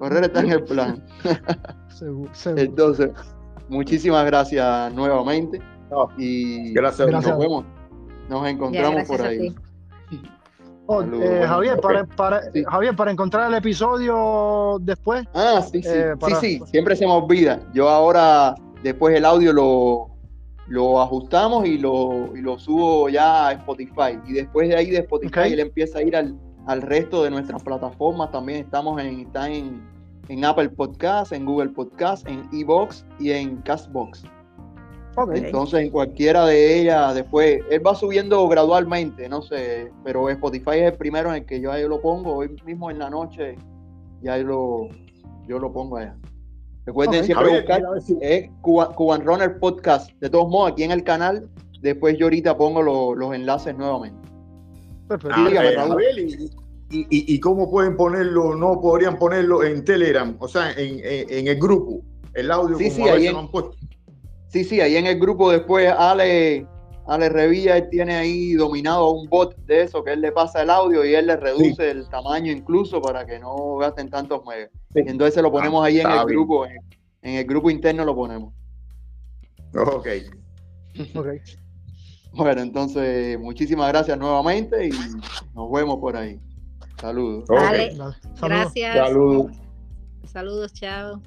Speaker 1: Correr está en el plan.
Speaker 2: Seguro, seguro.
Speaker 1: Entonces, muchísimas gracias nuevamente
Speaker 3: No,
Speaker 1: y
Speaker 3: gracias.
Speaker 2: Gracias.
Speaker 1: nos vemos. Nos encontramos por ahí.
Speaker 2: Oh, eh,
Speaker 1: bueno,
Speaker 2: Javier, para, para-
Speaker 1: Sí.
Speaker 2: Javier, para encontrar el episodio después,
Speaker 1: Ah, sí, sí,
Speaker 2: Eh, para-
Speaker 1: sí, sí, siempre se me olvida. Yo ahora, después el audio lo, lo ajustamos y lo, y lo subo ya a Spotify. Y después de ahí de Spotify
Speaker 2: Ok.
Speaker 1: él empieza a ir al, al resto de nuestras plataformas. También estamos en, está en, en Apple Podcast, en Google Podcast, en Evox y en Castbox. Entonces, en cualquiera de ellas, después, él va subiendo gradualmente, no sé, pero Spotify es el primero en el que yo ahí lo pongo, hoy mismo en la noche, ya lo, yo lo pongo allá. Recuerden
Speaker 2: Ok.
Speaker 1: siempre buscar,
Speaker 3: si-
Speaker 1: es Cuba- Cuban Runner Podcast. De todos modos, aquí en el canal, después yo ahorita pongo lo- los enlaces nuevamente.
Speaker 2: perfecto.
Speaker 1: Dígame,
Speaker 3: eh,
Speaker 1: Raúl.
Speaker 3: Javier, y, y- cómo pueden ponerlo? No podrían ponerlo en Telegram, o sea, en, en- en el grupo, el audio
Speaker 1: Sí,
Speaker 3: como
Speaker 1: sí,
Speaker 3: a
Speaker 1: ahí
Speaker 3: veces
Speaker 1: en-
Speaker 3: lo han puesto.
Speaker 1: Sí, sí, ahí en el grupo después Ale, Ale Revilla, él tiene ahí dominado un bot de eso, que él le pasa el audio y él le reduce el tamaño incluso para que no gasten tantos megas.
Speaker 3: Sí.
Speaker 1: Entonces lo ponemos ahí en el
Speaker 3: bien.
Speaker 1: grupo, en, en el grupo interno lo ponemos.
Speaker 3: Ok.
Speaker 2: ok.
Speaker 1: Bueno, entonces muchísimas gracias nuevamente y nos vemos por ahí. Saludos.
Speaker 4: Vale. Gracias.
Speaker 3: Saludos.
Speaker 4: Saludos, chao.